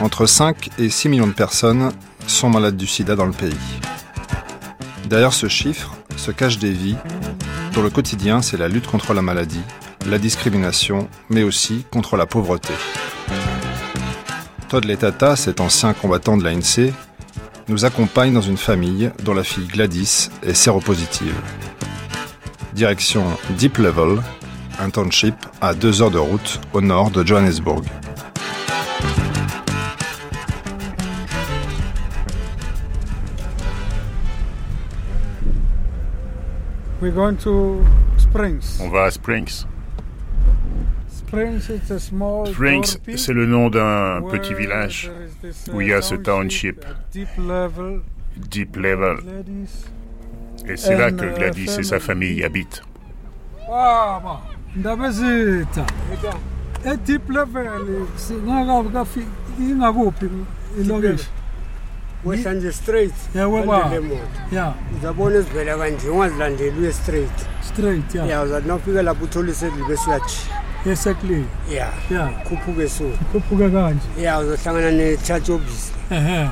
Entre 5 et 6 millions de personnes sont malades du sida dans le pays. Derrière ce chiffre se cachent des vies dont le quotidien c'est la lutte contre la maladie, la discrimination, mais aussi contre la pauvreté. Todd Letata, cet ancien combattant de l'ANC, nous accompagne dans une famille dont la fille Gladys est séropositive. Direction Deep Level, un township à deux heures de route au nord de Johannesburg. We're going to Springs. On va à Springs. Springs, it's a small Springs, dorpy c'est le nom d'un petit village uh, où il y a ce township, deep level, Deep Level. ladies. Et c'est là And, que uh, Gladys et sa famille habitent. E deep level singakafika ingakuphi ilokishi. wehlanje straight Yeah, we baba. Landele moto. Yeah, uzabona ezivela kanje ungazilandeli uye straight straight, yeah. ya uzathi nawufika lapho uthole isedlibe suyajika Exactly. ya Yeah. khuphuke so Khuphuka kanje. ya uzohlangana ne-church office Ehe.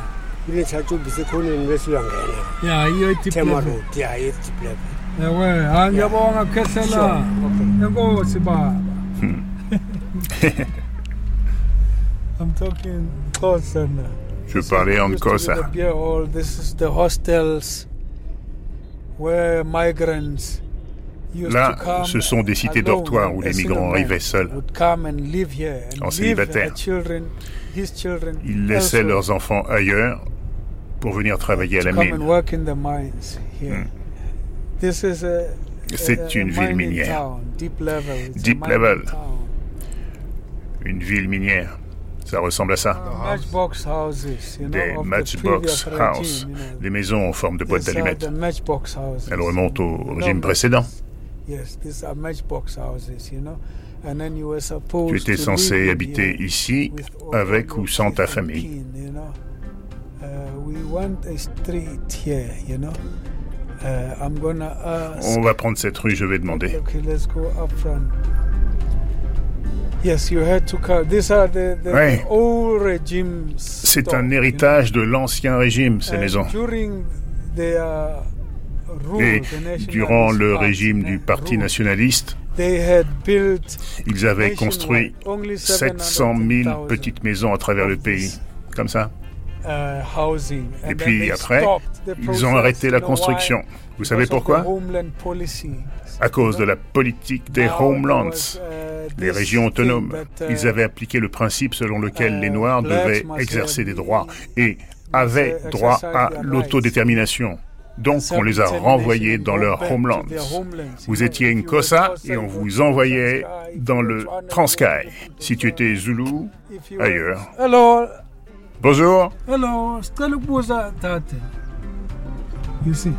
kune-church office ekhoneni bese uyangena Yeah, iyo deep tema level. road ya ye-deep level Ewe, hayi ngiyabonga kukhehlela. Sure, okay. Enkosi baba. Hmm. I'm talking Xhosa uh, now. Je parlais en used Là, ce sont des cités dortoirs où les migrants arrivaient seuls. would come and live here and En célibataire. Ils laissaient leurs enfants ailleurs pour venir travailler à la mine. a, C'est une ville minière. deep level. Une ville minière. Ça ressemble à ça. Des matchbox house. Des maisons en forme de boîte d'allumettes. Elles remontent au régime précédent. Yes, these are matchbox houses, you know. And then you were supposed Tu étais to censé habiter ici avec ou sans ta famille. On va prendre cette rue, je vais demander. Regimes. C'est un héritage de l'ancien régime, ces maisons. Et the durant le régime du Parti nationaliste, They had built ils avaient construit only 700 000 700,000 petites maisons à travers le pays. Comme ça. uh, Et puis après, ils ont arrêté la construction. Vous savez pourquoi? À cause de la politique des homelands, les régions autonomes. Ils avaient appliqué le principe selon lequel les Noirs devaient exercer des droits et avaient droit à l'autodétermination. Donc on les a renvoyés dans leur homelands. Vous étiez une Kosa et on vous envoyait dans le Transkei. Si tu étais Zulu, ailleurs. Bonjour. hello. You see,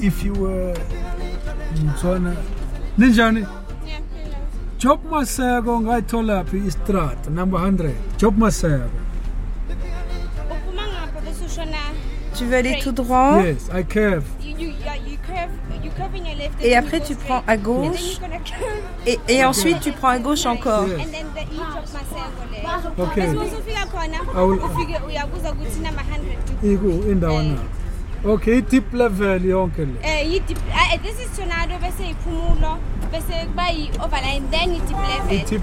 if you were Mtswana, ninjani? Job Maseko ngayithola phi istrat number 100. Job Maseko. uphuma ngapha bese ushona Tu veux aller tout droit? Yes, I curve. et and après tu prends à gauche? et, et ensuite tu prends à gauche encore. Yes. and then the each of maseko le Okay. bese usufika khona I will- ufike uyabuza ukuthi nama 100 Iku indawo na? Okay, eh yi deep ah, this is tornado bese iphumulo bese kuba yi overline then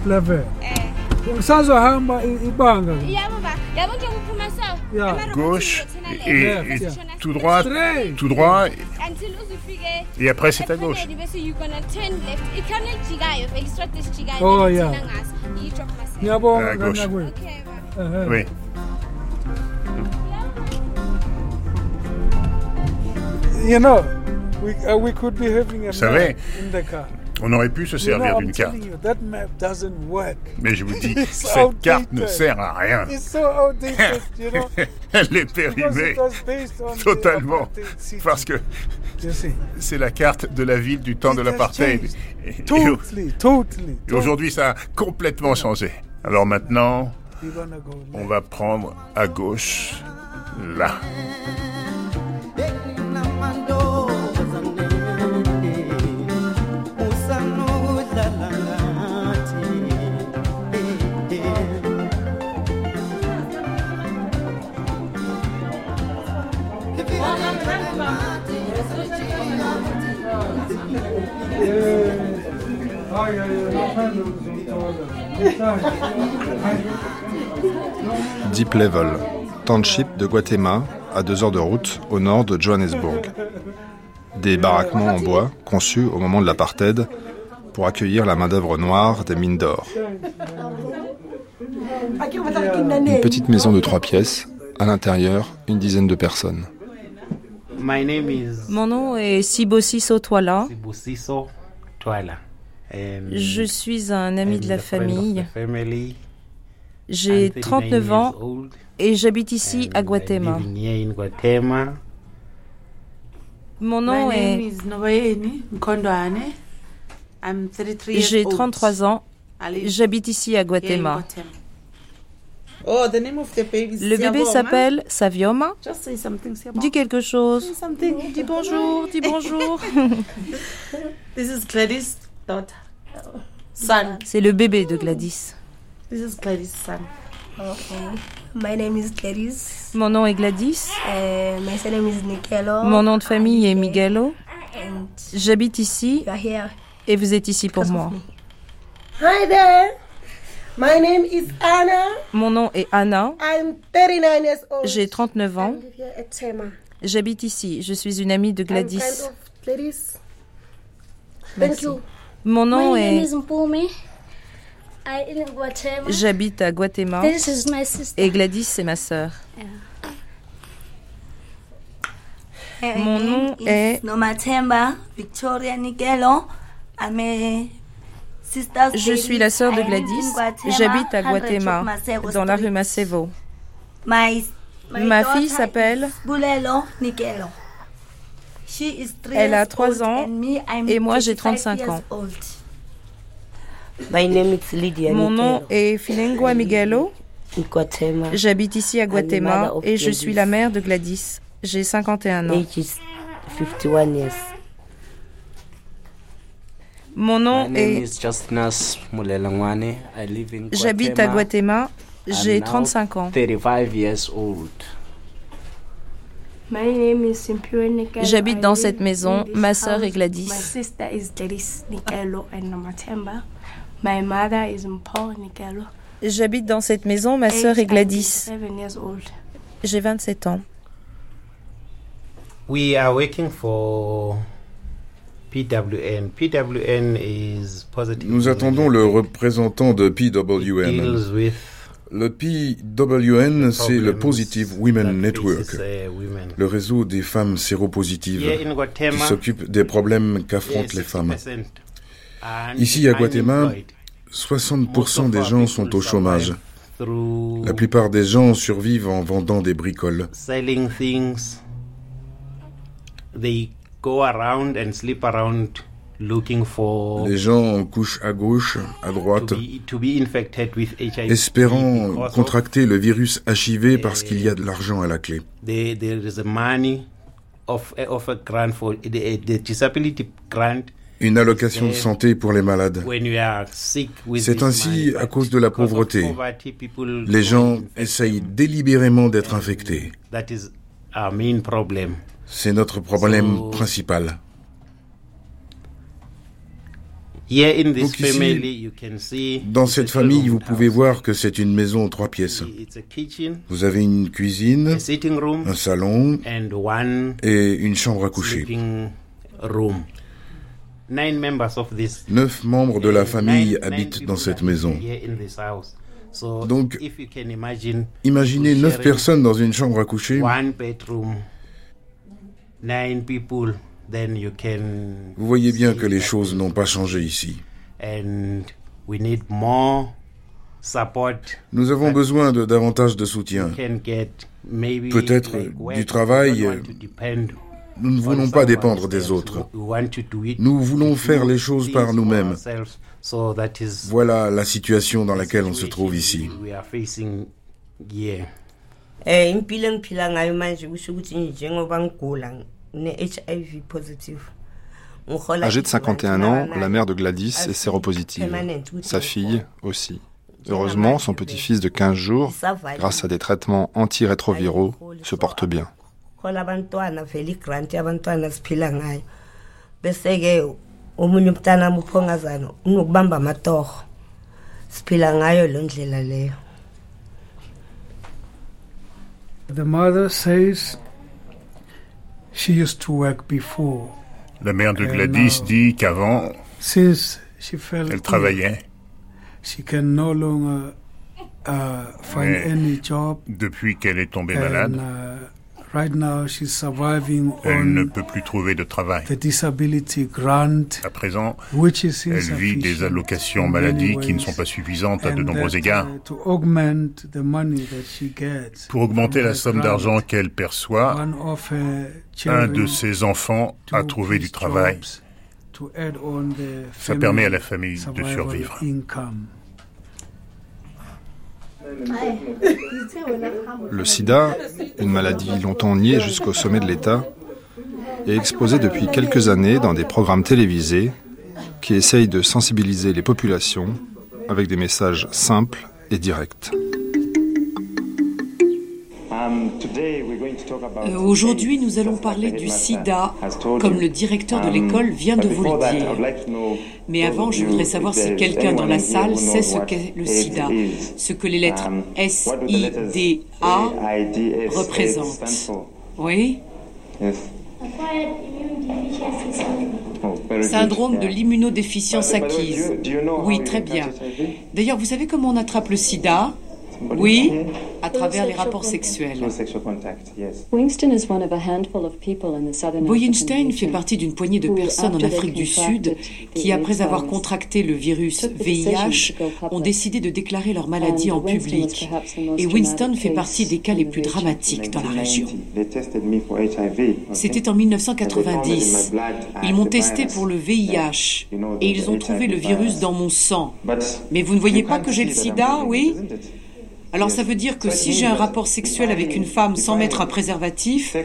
level. eh. Ngisazohamba i- ibanga. yabo ba yabo nje kuphuma so Yeah. ama-robots Gauche et, et yeah. ushona tout droit, tout droit et après c'est à gauche. ephakeni bese you gonna turn You know, we, uh, we could be having a savez, man in the car. On aurait pu se servir d'une carte. Mais je vous dis, cette carte ne sert à rien. Elle est périmée totalement parce que c'est la carte de la ville du temps de l'apartheid. Et aujourd'hui, ça a complètement changé. Alors maintenant, on va prendre à gauche, là. Deep Level, township de Guatemala, à deux heures de route au nord de Johannesburg. Des baraquements en bois conçus au moment de l'apartheid pour accueillir la main-d'œuvre noire des mines d'or. Une petite maison de trois pièces, à l'intérieur, une dizaine de personnes. Mon nom est Sibosiso Twala. Je suis un ami de la famille. J'ai 39 ans et j'habite ici à Guatemala. Mon nom est... J'ai 33 ans. J'habite ici à Guatemala. Le bébé s'appelle Savioma. Dis quelque chose. Dis bonjour, dis bonjour. C'est le bébé de Gladys. This is Gladys' son. My name is Gladys. Mon nom est Gladys. Uh, my surname is Miguelo. Mon nom de famille est Miguelo. And J'habite ici you are here et vous êtes ici pour moi. Hi there. My name is Anna. Mon nom est Anna. I'm 39 years old. J'ai 39 ans. J'habite ici. Je suis une amie de I'm Gladys. kind of Gladys. Thank Merci. you. Mon nom My name est... is Mpumi. I live in Guatemala. J'habite à Guatemala. This is my sister. Et Gladys, c'est ma sœur. Mon name nom is est- Nomatemba Victoria Nigelo. Je suis la sœur de I live in Gladys. Guatemala, J'habite à 100 Guatemala, dans la rue. Macevo. My, my Ma fille s'appelle- is Bulelo Nigelo. Elle a years trois old ans et moi, j'ai 35 35 years ans. old. My name is Lydia Mon nom est Filengua Miguelo. Guatemala. J'habite ici à Guatemala et je suis la mère de Gladys. J'ai 51 ans. Age is 51 years. Mon nom My name est... J'habite à Guatemala. J'ai I'm now 35 ans. 35 years old. My name is Simpiwe Nikelo. J'habite dans cette maison. in this Ma sœur est. Gladys. My sister is Gladys Nikelo and Nomatemba. My mother is Mpho Nikelo. J'habite dans cette maison. Ma sœur est Gladys. 27 years old. J'ai 27 ans. We are working for PWN. PWN is positive. Nous attendons le représentant de PWN. Le PWN, c'est le Positive Women Network, le réseau des femmes séropositives qui Guatemala, s'occupe des problèmes qu'affrontent les femmes. Ici à Guatemala, 60% des gens sont au chômage. La plupart des gens survivent en vendant des bricoles. selling things. They go around and sleep around looking for Les gens couchent à gauche, à droite, to be, to be infected with HIV. espérant of contracter le virus HIV parce qu'il y a de l'argent à la clé. the- there is a money of, of a grant for the, the disability grant Une allocation de santé pour les malades. C'est ainsi à cause de la pauvreté. Les gens essayent délibérément d'être infectés. That is our main problem. C'est notre problème principal. Here in this Donc ici, family, you can see Dans cette famille, vous pouvez voir que c'est une maison en trois pièces. Vous avez une cuisine, a sitting room, un salon et une chambre à coucher. sleeping room. Nine members of this Neuf membres de la famille habitent dans cette maison. here in this house. So Donc, if you can imagine Imaginez neuf personnes dans une chambre à coucher. Vous voyez bien que les choses n'ont pas changé ici. Nous avons besoin de davantage de soutien. Peut-être du travail. Nous ne voulons pas dépendre des autres. Nous voulons faire les choses par nous-mêmes. Voilà la situation dans laquelle on se trouve ici. Âgée de 51 ans, la mère de Gladys est séropositive. Sa fille aussi. Heureusement, son petit-fils de 15 jours, grâce à des traitements antirétroviraux, se porte bien. The mother says she used to work before. La mère de Gladys dit qu'avant, elle travaillait. She can no longer uh, find any job. Depuis qu'elle est tombée malade, uh, right now she's surviving elle ne peut plus trouver de travail. The disability grant, à présent, which is elle vit des allocations maladie qui ne sont pas suffisantes à de nombreux égards. Uh, to augment the money that she gets Pour augmenter la somme d'argent qu'elle perçoit, un de ses enfants a trouvé du travail. Ça permet à la famille de survivre. Le sida, une maladie longtemps niée jusqu'au sommet de l'État, est exposé depuis quelques années dans des programmes télévisés qui essayent de sensibiliser les populations avec des messages simples et directs. Euh, aujourd'hui, nous allons parler du sida, comme le directeur de l'école vient de vous le dire. Mais avant, je voudrais savoir si quelqu'un dans la salle sait ce qu'est le sida, ce que les lettres S-I-D-A représentent. Oui. Syndrome de l'immunodéficience acquise. Oui, très bien. D'ailleurs, vous savez comment on attrape le sida? Oui, à travers les rapports sexuels. Boyenstein fait partie d'une poignée de personnes en Afrique du Sud qui, après avoir contracté le virus VIH, ont décidé de déclarer leur maladie en public. Et Winston fait partie des cas les plus dramatiques dans la région. C'était en 1990. Ils m'ont testé pour le VIH et ils ont trouvé le virus dans mon sang. Mais vous ne voyez pas que j'ai le sida, oui alors ça veut dire que si j'ai un rapport sexuel avec une femme sans mettre un préservatif,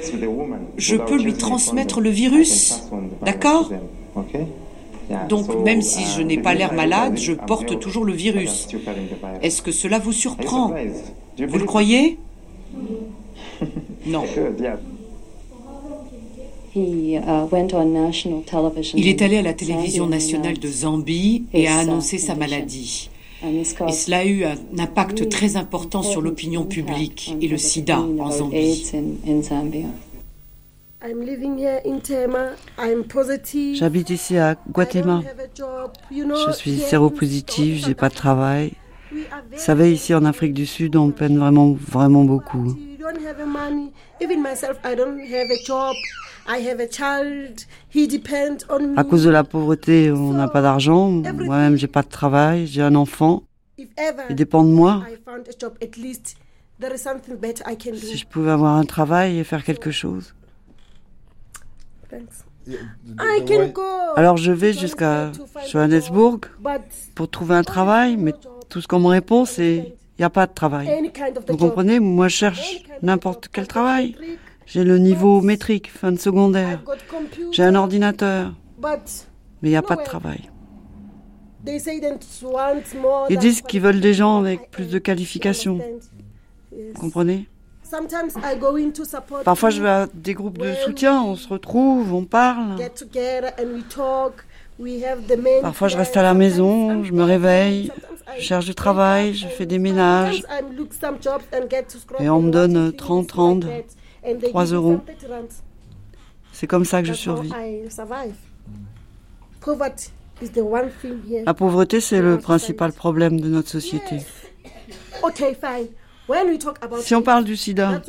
je peux lui transmettre le virus. D'accord donc même si je n'ai pas l'air malade, je porte toujours le virus. Est-ce que cela vous surprend Vous le croyez Non. Il est allé à la télévision nationale de Zambie et a annoncé sa maladie. Et cela a eu un impact très important sur l'opinion publique et le sida en Zambie. J'habite ici à Guatemala. Je suis séropositive, j'ai pas de travail. Vous savez, ici en Afrique du Sud, on peine vraiment, vraiment beaucoup. À cause de la pauvreté, on n'a pas d'argent. Moi-même, j'ai pas de travail. J'ai un enfant. Il dépend de moi. Si je pouvais avoir un travail et faire quelque chose. Alors je vais jusqu'à Johannesburg pour trouver un travail, mais tout ce qu'on me répond, c'est il n'y a pas de travail. Vous comprenez? Moi, je cherche n'importe quel travail. J'ai le niveau métrique, fin de secondaire. J'ai un ordinateur. Mais il n'y a pas de travail. Ils disent qu'ils veulent des gens avec plus de qualifications. Vous comprenez? Parfois, je vais à des groupes de soutien, on se retrouve, on parle. Parfois, je reste à la maison, je me réveille, je cherche du travail, je fais des ménages. Et on me donne 30, 30, 3 euros. C'est comme ça que je survis. La pauvreté, c'est le principal problème de notre société. Si on parle du sida,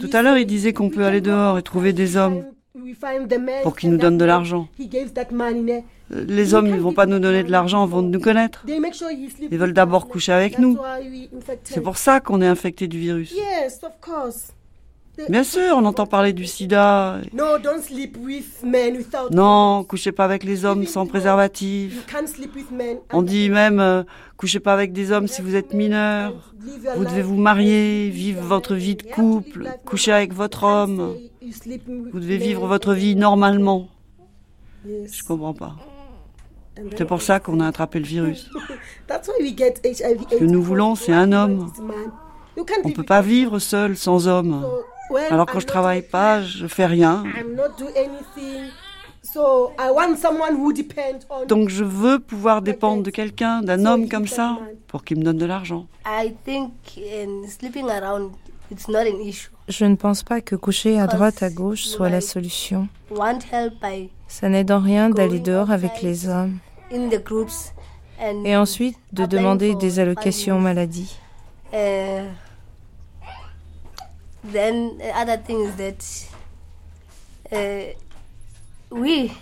tout à l'heure, il disait qu'on peut aller dehors et trouver des hommes. pour qu'ils nous donnent de l'argent. Les hommes ne vont pas nous donner de l'argent avant de nous connaître. Ils veulent d'abord coucher avec nous. C'est pour ça qu'on est infecté du virus. Bien sûr, on entend parler du sida. Non, couchez pas avec les hommes sans préservatif. On dit même, euh, couchez pas avec des hommes si vous êtes mineur. Vous devez vous marier, vivre votre vie de couple, coucher avec votre homme. Vous devez vivre votre vie normalement. Je comprends pas. C'est pour ça qu'on a attrapé le virus. Ce que nous voulons, c'est un homme. On ne peut pas vivre seul sans homme. Alors quand je travaille pas, je fais rien. Donc je veux pouvoir dépendre de quelqu'un, d'un homme comme ça, pour qu'il me donne de l'argent. Je ne pense pas que coucher à droite, à gauche soit la solution. Ça n'aide en rien d'aller dehors avec les hommes et ensuite de demander des allocations maladie. Uh, then other thing is that uh, we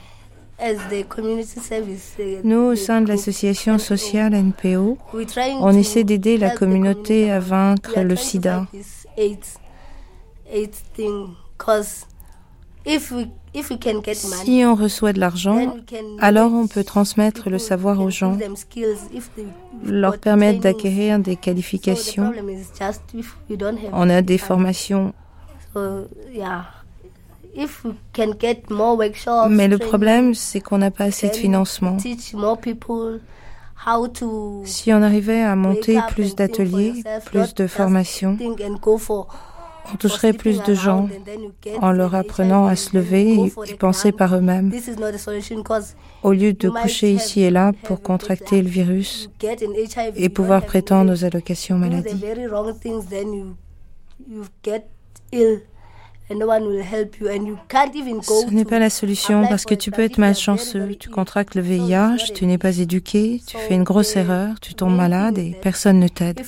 nous, au sein de l'association sociale NPO, on essaie d'aider la communauté à vaincre le sida. Si on reçoit de l'argent, alors on peut transmettre le savoir aux gens, leur permettre d'acquérir des qualifications. On a des formations. Mais le problème, c'est qu'on n'a pas assez de financement. Si on arrivait à monter plus d'ateliers, plus de formations, on toucherait plus de gens en leur apprenant à se lever et penser par eux-mêmes, au lieu de coucher ici et là pour contracter le virus et pouvoir prétendre aux allocations maladie. Ce n'est pas la solution parce que tu peux être malchanceux, tu contractes le VIH, tu n'es pas éduqué, tu fais une grosse erreur, tu tombes malade et personne ne t'aide.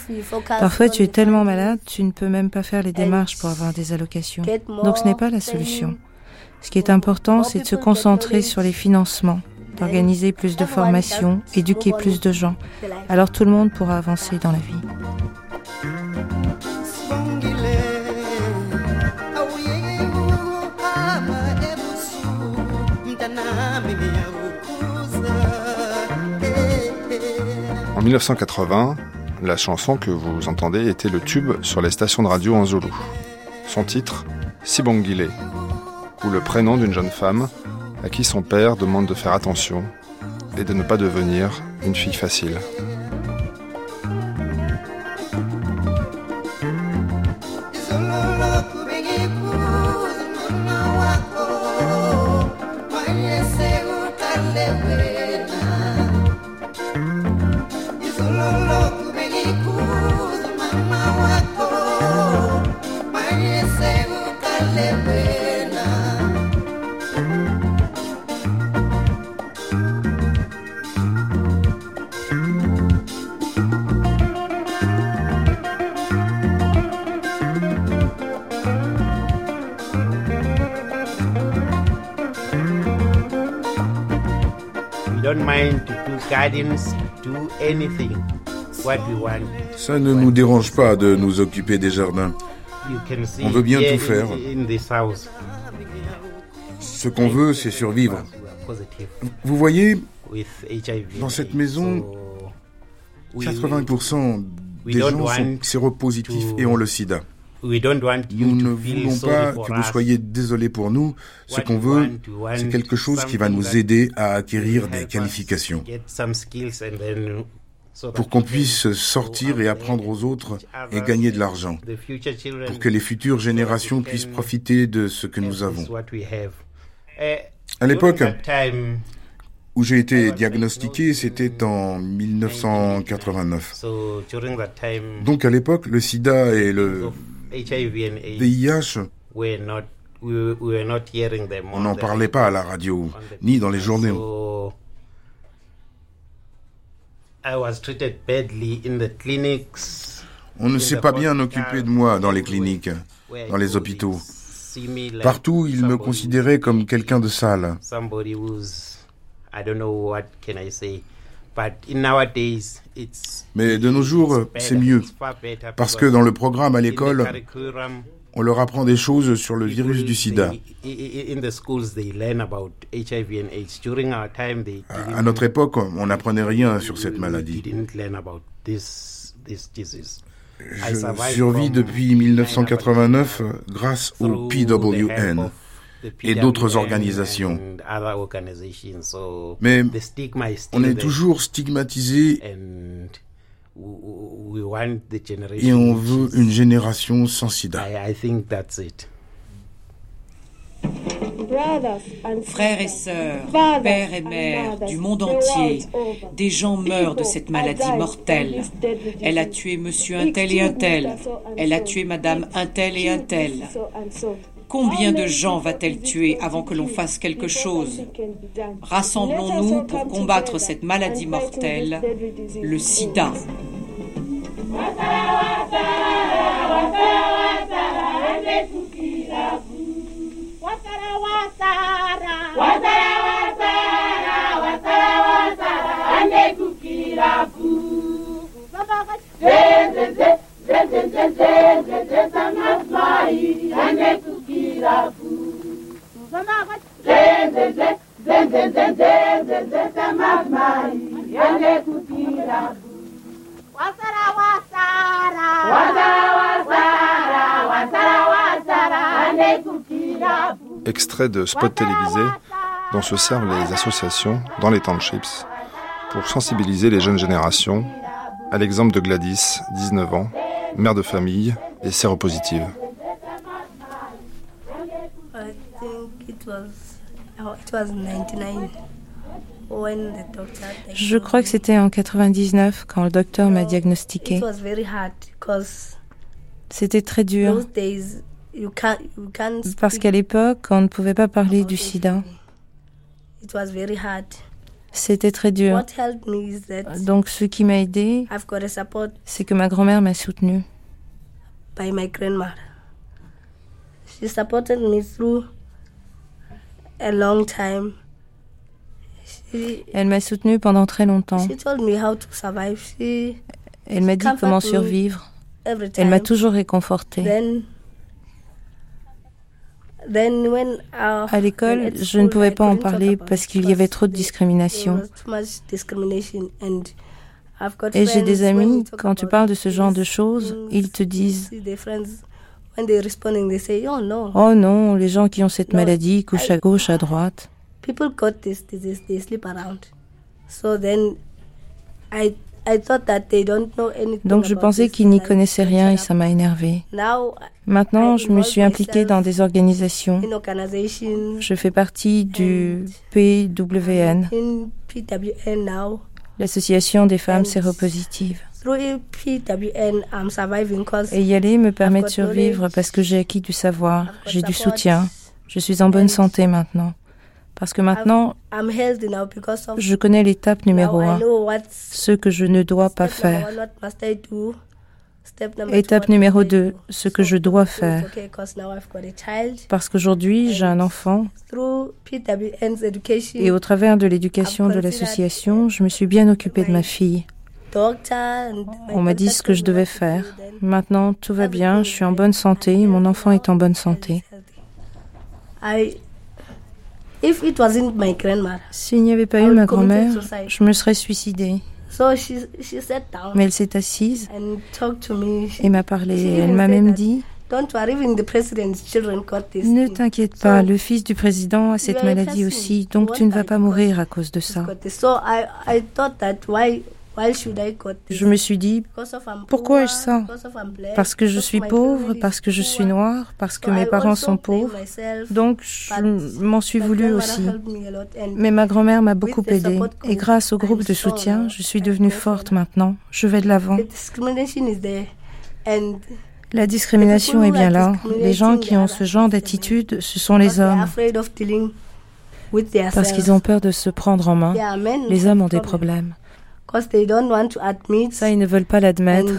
Parfois tu es tellement malade, tu ne peux même pas faire les démarches pour avoir des allocations. Donc ce n'est pas la solution. Ce qui est important, c'est de se concentrer sur les financements, d'organiser plus de formations, éduquer plus de gens. Alors tout le monde pourra avancer dans la vie. 1980, la chanson que vous entendez était le tube sur les stations de radio en Zulu. Son titre, Sibongile, ou le prénom d'une jeune femme à qui son père demande de faire attention et de ne pas devenir une fille facile. Ça ne nous dérange pas de nous occuper des jardins. On veut bien tout faire. Ce qu'on veut, c'est survivre. Vous voyez, dans cette maison, 80% des gens sont séropositifs et ont le sida. Nous ne voulons pas que vous soyez désolés pour nous. Ce qu'on veut, c'est quelque chose qui va nous aider à acquérir des qualifications pour qu'on puisse sortir et apprendre aux autres et gagner de l'argent, pour que les futures générations puissent profiter de ce que nous avons. À l'époque où j'ai été diagnostiqué, c'était en 1989. Donc à l'époque, le sida et le VIH, on n'en parlait pas à la radio, ni dans les journaux. On ne s'est pas bien occupé de moi dans les cliniques, dans les hôpitaux. Partout, ils me considéraient comme quelqu'un de sale. Mais de nos jours, c'est mieux. Parce que dans le programme à l'école, on leur apprend des choses sur le virus du sida. À notre époque, on n'apprenait rien sur cette maladie. Je survis depuis 1989 grâce au PWN et d'autres organisations. Mais on est toujours stigmatisé et on veut une génération sans sida. Frères et sœurs, pères et mères du monde entier, des gens meurent de cette maladie mortelle. Elle a tué monsieur un tel et un tel. Elle a tué madame un tel et un tel. Combien de gens va-t-elle tuer avant que l'on fasse quelque chose Rassemblons-nous pour combattre cette maladie mortelle, le sida. Extrait de spots télévisés dont se servent les associations dans les townships pour sensibiliser les jeunes générations, à l'exemple de Gladys, 19 ans, mère de famille et séropositive. Je crois que c'était en 99 quand le docteur m'a diagnostiqué. C'était très dur. Parce qu'à l'époque, on ne pouvait pas parler du sida. C'était très dur. Donc ce qui m'a aidé, c'est que ma grand-mère m'a soutenue. Elle m'a soutenue pendant très longtemps. Elle m'a dit comment survivre. Elle m'a toujours réconfortée. À l'école, je ne pouvais pas en parler parce qu'il y avait trop de discrimination. Et j'ai des amis, quand tu parles de ce genre de choses, ils te disent Oh non, les gens qui ont cette maladie couchent à gauche, à droite. Donc je pensais qu'ils n'y connaissaient rien et ça m'a énervé. Maintenant, je me suis impliquée dans des organisations. Je fais partie du PWN, l'association des femmes séropositives. Et y aller me permet de survivre parce que j'ai acquis du savoir, j'ai du soutien, je suis en bonne santé maintenant. Parce que maintenant, je connais l'étape numéro un, ce que je ne dois pas faire. Étape numéro deux, ce que je dois faire. Parce qu'aujourd'hui, j'ai un enfant et au travers de l'éducation de l'association, je me suis bien occupée de ma fille. On m'a dit ce que je devais faire. Maintenant, tout va bien, je suis en bonne santé, mon enfant est en bonne santé. S'il n'y avait pas eu ma grand-mère, je me serais suicidée. Mais elle s'est assise et m'a parlé. Elle m'a même dit Ne t'inquiète pas, le fils du président a cette maladie aussi, donc tu ne vas pas mourir à cause de ça. Je me suis dit, pourquoi ai-je ça? Parce que je suis pauvre, parce que je suis noire, parce que mes parents sont pauvres. Donc, je m'en suis voulu aussi. Mais ma grand-mère m'a beaucoup aidée. Et grâce au groupe de soutien, je suis devenue forte maintenant. Je vais de l'avant. La discrimination est bien là. Les gens qui ont ce genre d'attitude, ce sont les hommes. Parce qu'ils ont peur de se prendre en main. Les hommes ont des problèmes. Ça, ils ne veulent pas l'admettre.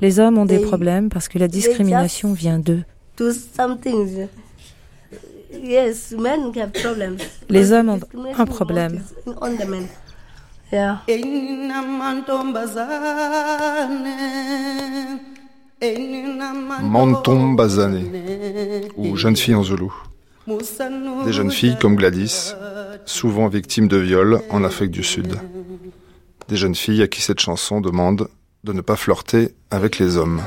Les hommes ont des problèmes parce que la discrimination vient d'eux. Les hommes ont un problème. Manton Bazané, ou jeune fille en zoulou. Des jeunes filles comme Gladys, souvent victimes de viols en Afrique du Sud. Des jeunes filles à qui cette chanson demande de ne pas flirter avec les hommes.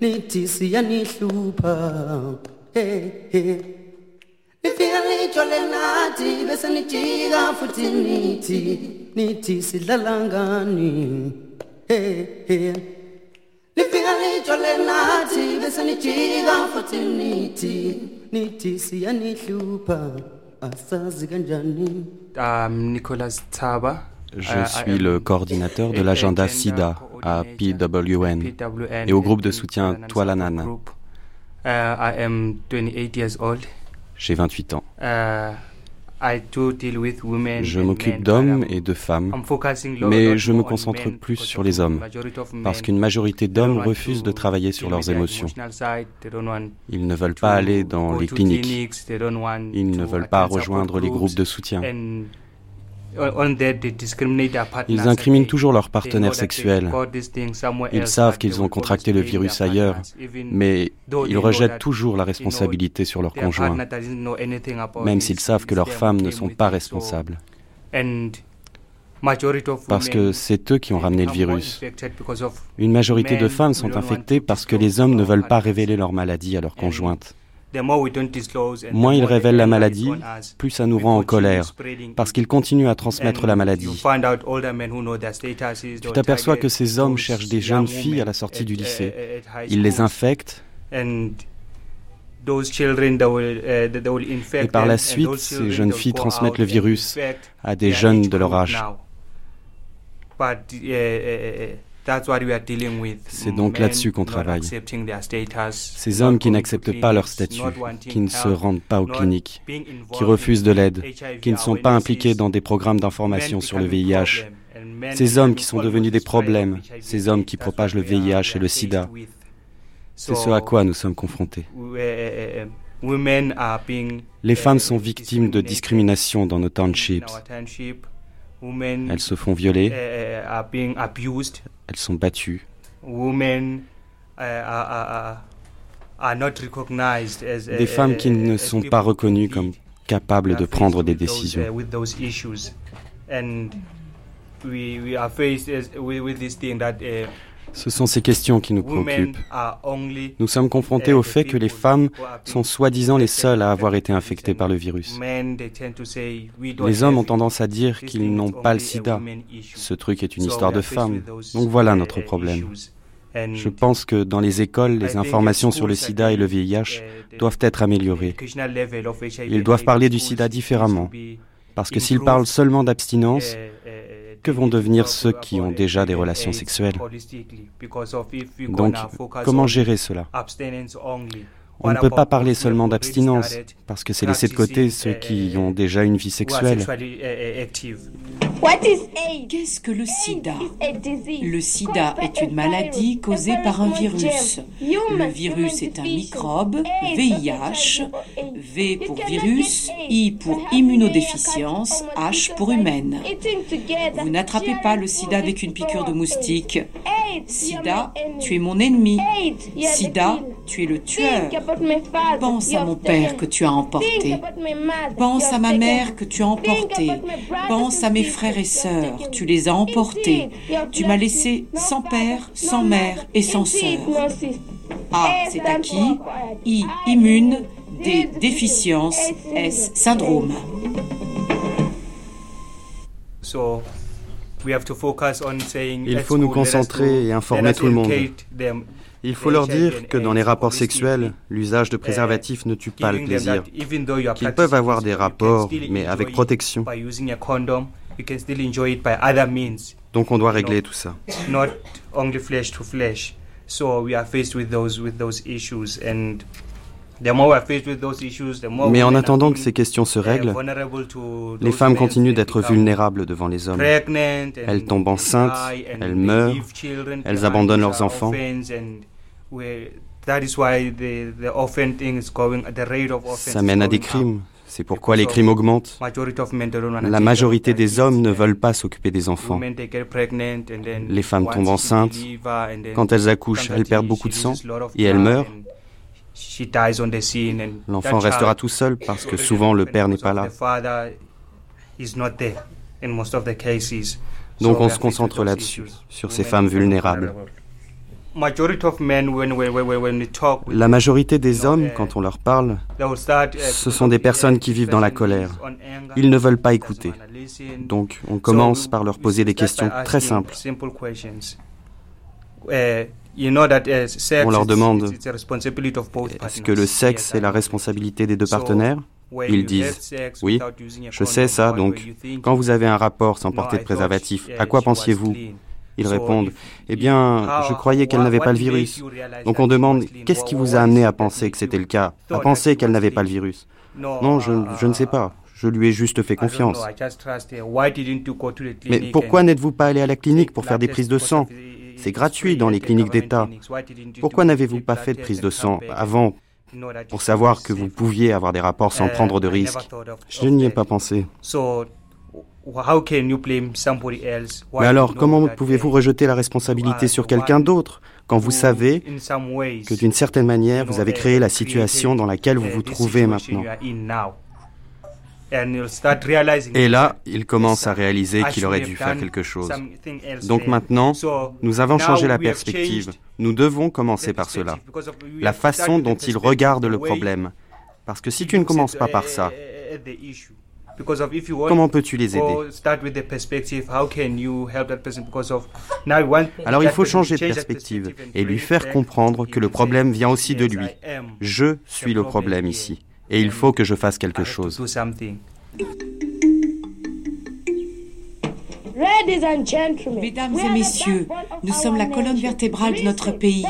Nithi nithi siyanihlupha hey hey. Lifika lijole nathi bese nijika futhi nithi nithi sidlala ngani hey hey. Lifika lijole nathi bese nijika futhi nithi nithi siyanihlupha asazi kanjani? Um Nicolas Taba Je suis le coordinateur de l'agenda SIDA à PWN et au groupe de soutien Toilanana. J'ai 28 ans. Je m'occupe d'hommes et de femmes, mais je me concentre plus sur les hommes, parce qu'une majorité d'hommes refusent de travailler sur leurs émotions. Ils ne veulent pas aller dans les cliniques, ils ne veulent pas rejoindre les groupes de soutien. Ils incriminent toujours leurs partenaires sexuels. Ils savent qu'ils ont contracté le virus ailleurs, mais ils rejettent toujours la responsabilité sur leur conjoint, même s'ils savent que leurs femmes ne sont pas responsables. Parce que c'est eux qui ont ramené le virus. Une majorité de femmes sont infectées parce que les hommes ne veulent pas révéler leur maladie à leur conjointe. Moins ils révèlent la maladie, plus ça nous rend en colère, parce qu'ils continuent à transmettre la maladie. Tu t'aperçois que ces hommes cherchent des jeunes filles à la sortie du lycée. Ils les infectent. Et par la suite, ces jeunes filles transmettent le virus à des jeunes de leur âge. C'est donc là-dessus qu'on travaille. Ces hommes qui n'acceptent pas leur statut, qui ne se rendent pas aux cliniques, qui refusent de l'aide, qui ne sont pas impliqués dans des programmes d'information sur le VIH. Ces hommes qui sont devenus des problèmes, ces hommes qui propagent le VIH et le sida. C'est ce à quoi nous sommes confrontés. Les femmes sont victimes de discrimination dans nos townships. Elles se font violer. Elles sont battues. Des femmes qui ne sont pas reconnues comme capables de prendre des décisions. Ce sont ces questions qui nous préoccupent. Nous sommes confrontés au fait que les femmes sont soi-disant les seules à avoir été infectées par le virus. Les hommes ont tendance à dire qu'ils n'ont pas le sida. Ce truc est une histoire de femmes. Donc voilà notre problème. Je pense que dans les écoles, les informations sur le sida et le VIH doivent être améliorées. Ils doivent parler du sida différemment. Parce que s'ils parlent seulement d'abstinence, que vont devenir ceux qui ont déjà des relations sexuelles? Donc, comment gérer cela? On ne peut pas parler seulement d'abstinence, parce que c'est laisser de côté ceux qui ont déjà une vie sexuelle. Qu'est-ce que le sida? Le sida est une maladie causée par un virus. Le virus est un microbe, VIH, V pour virus, I pour immunodéficience, H pour humaine. Vous n'attrapez pas le sida avec une piqûre de moustique. Sida, tu es mon ennemi. Sida, tu es le tueur. Pense à mon père que tu as emporté. Pense à ma mère que tu as emporté. Pense à mes frères et sœurs. Tu les as emportés. Tu m'as laissé sans père, sans mère et sans sœur. A, c'est acquis. I, immune. D, déficience. S, syndrome. Il faut nous concentrer et informer tout le monde. Il faut leur dire que dans les rapports sexuels, l'usage de préservatifs ne tue pas le plaisir, qu'ils peuvent avoir des rapports, mais avec protection. Donc on doit régler tout ça. Mais en attendant que ces questions se règlent, les femmes continuent d'être vulnérables devant les hommes. Elles tombent enceintes, elles meurent, elles abandonnent leurs enfants. Ça mène à des crimes. C'est pourquoi les crimes augmentent. La majorité des hommes ne veulent pas s'occuper des enfants. Les femmes tombent enceintes. Quand elles accouchent, elles perdent beaucoup de sang et elles meurent. L'enfant restera tout seul parce que souvent le père n'est pas là. Donc on se concentre là-dessus, sur ces femmes vulnérables. La majorité des hommes, quand on leur parle, ce sont des personnes qui vivent dans la colère. Ils ne veulent pas écouter. Donc on commence par leur poser des questions très simples. On leur demande est-ce que le sexe est la responsabilité des deux partenaires Ils disent oui, je sais ça, donc quand vous avez un rapport sans porter de préservatif, à quoi pensiez-vous ils répondent Eh bien, je croyais qu'elle n'avait pas le virus. Donc on demande Qu'est-ce qui vous a amené à penser que c'était le cas? À penser qu'elle n'avait pas le virus. Non, je, je ne sais pas. Je lui ai juste fait confiance. Mais pourquoi n'êtes-vous pas allé à la clinique pour faire des prises de sang c'est gratuit dans les cliniques d'État. Pourquoi n'avez-vous pas fait de prise de sang avant pour savoir que vous pouviez avoir des rapports sans prendre de risques? Je n'y ai pas pensé. Mais alors, comment pouvez-vous rejeter la responsabilité sur quelqu'un d'autre quand vous savez que d'une certaine manière, vous avez créé la situation dans laquelle vous vous trouvez maintenant? Et là, il commence à réaliser qu'il aurait dû faire quelque chose. Donc maintenant, nous avons changé la perspective. Nous devons commencer par cela. La façon dont il regarde le problème. Parce que si tu ne commences pas par ça, Comment peux-tu les aider? Alors il faut changer de perspective et lui faire comprendre que le problème vient aussi de lui. Je suis le problème ici et il faut que je fasse quelque chose. Mesdames et messieurs, nous sommes la colonne vertébrale de notre pays.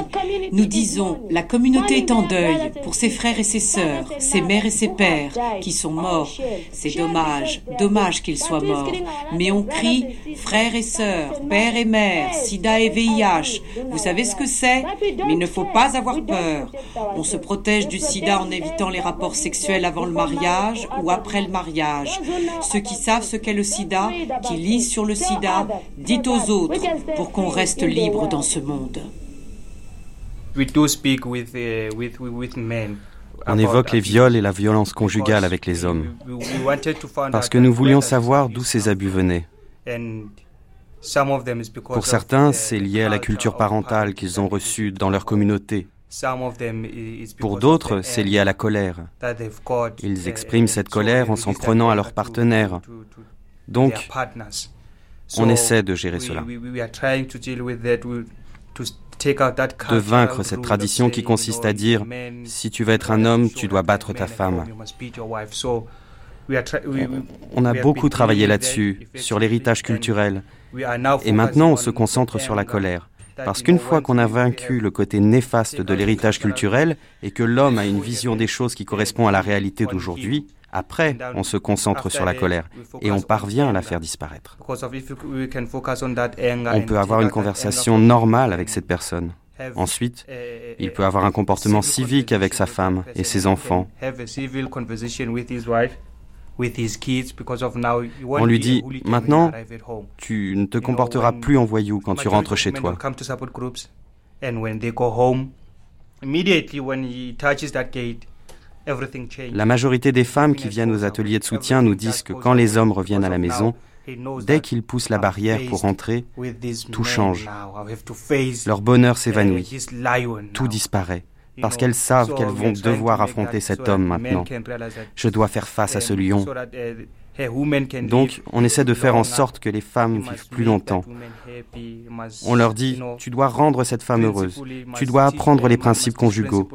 Nous disons, la communauté est en deuil pour ses frères et ses sœurs, ses mères et ses pères qui sont morts. C'est dommage, dommage qu'ils soient morts. Mais on crie, frères et sœurs, pères et mères, sida et VIH. Vous savez ce que c'est? Mais il ne faut pas avoir peur. On se protège du sida en évitant les rapports sexuels avant le mariage ou après le mariage. Ceux qui savent ce qu'est le sida, qui lisent sur le sida, dites aux autres pour qu'on reste libre dans ce monde. On évoque les viols et la violence conjugale avec les hommes, parce que nous voulions savoir d'où ces abus venaient. Pour certains, c'est lié à la culture parentale qu'ils ont reçue dans leur communauté. Pour d'autres, c'est lié à la colère. Ils expriment cette colère en s'en prenant à leur partenaire. Donc, on essaie de gérer cela. De vaincre cette tradition qui consiste à dire si tu veux être un homme, tu dois battre ta femme. On a beaucoup travaillé là-dessus, sur l'héritage culturel. Et maintenant, on se concentre sur la colère. Parce qu'une fois qu'on a vaincu le côté néfaste de l'héritage culturel et que l'homme a une vision des choses qui correspond à la réalité d'aujourd'hui, après, on se concentre sur la colère et on parvient à la faire disparaître. On peut avoir une conversation normale avec cette personne. Ensuite, il peut avoir un comportement civique avec sa femme et ses enfants. On lui dit, maintenant, tu ne te comporteras plus en voyou quand tu rentres chez toi. La majorité des femmes qui viennent aux ateliers de soutien nous disent que quand les hommes reviennent à la maison, dès qu'ils poussent la barrière pour entrer, tout change. Leur bonheur s'évanouit. Tout disparaît. Parce qu'elles savent qu'elles vont devoir affronter cet homme maintenant. Je dois faire face à ce lion. Donc, on essaie de faire en sorte que les femmes vivent plus longtemps. On leur dit, tu dois rendre cette femme heureuse, tu dois apprendre les principes conjugaux.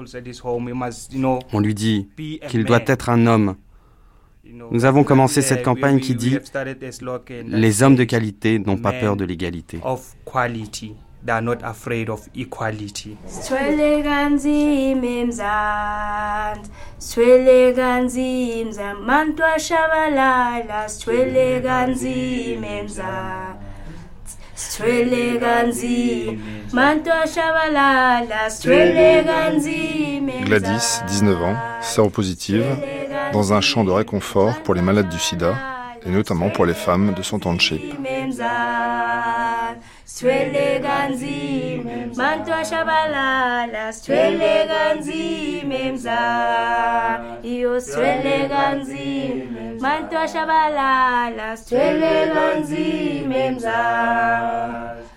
On lui dit qu'il doit être un homme, Nous avons commencé cette campagne qui dit ⁇ Les hommes de qualité n'ont pas peur de l'égalité ⁇ they are not afraid of equality. Swele kanzima emzansi, swele kanzima mantu ashabalala, swele kanzima emzansi. Kanzima kanzima Gladys, 19 ans, séropositive, dans un champ de réconfort pour les malades du sida et notamment pour les femmes de son township. sithwele kanzima mantu ashabalala sithwele kanzima emza iyo sithwele kanzima mantu ashabalala sithwele kanzima emza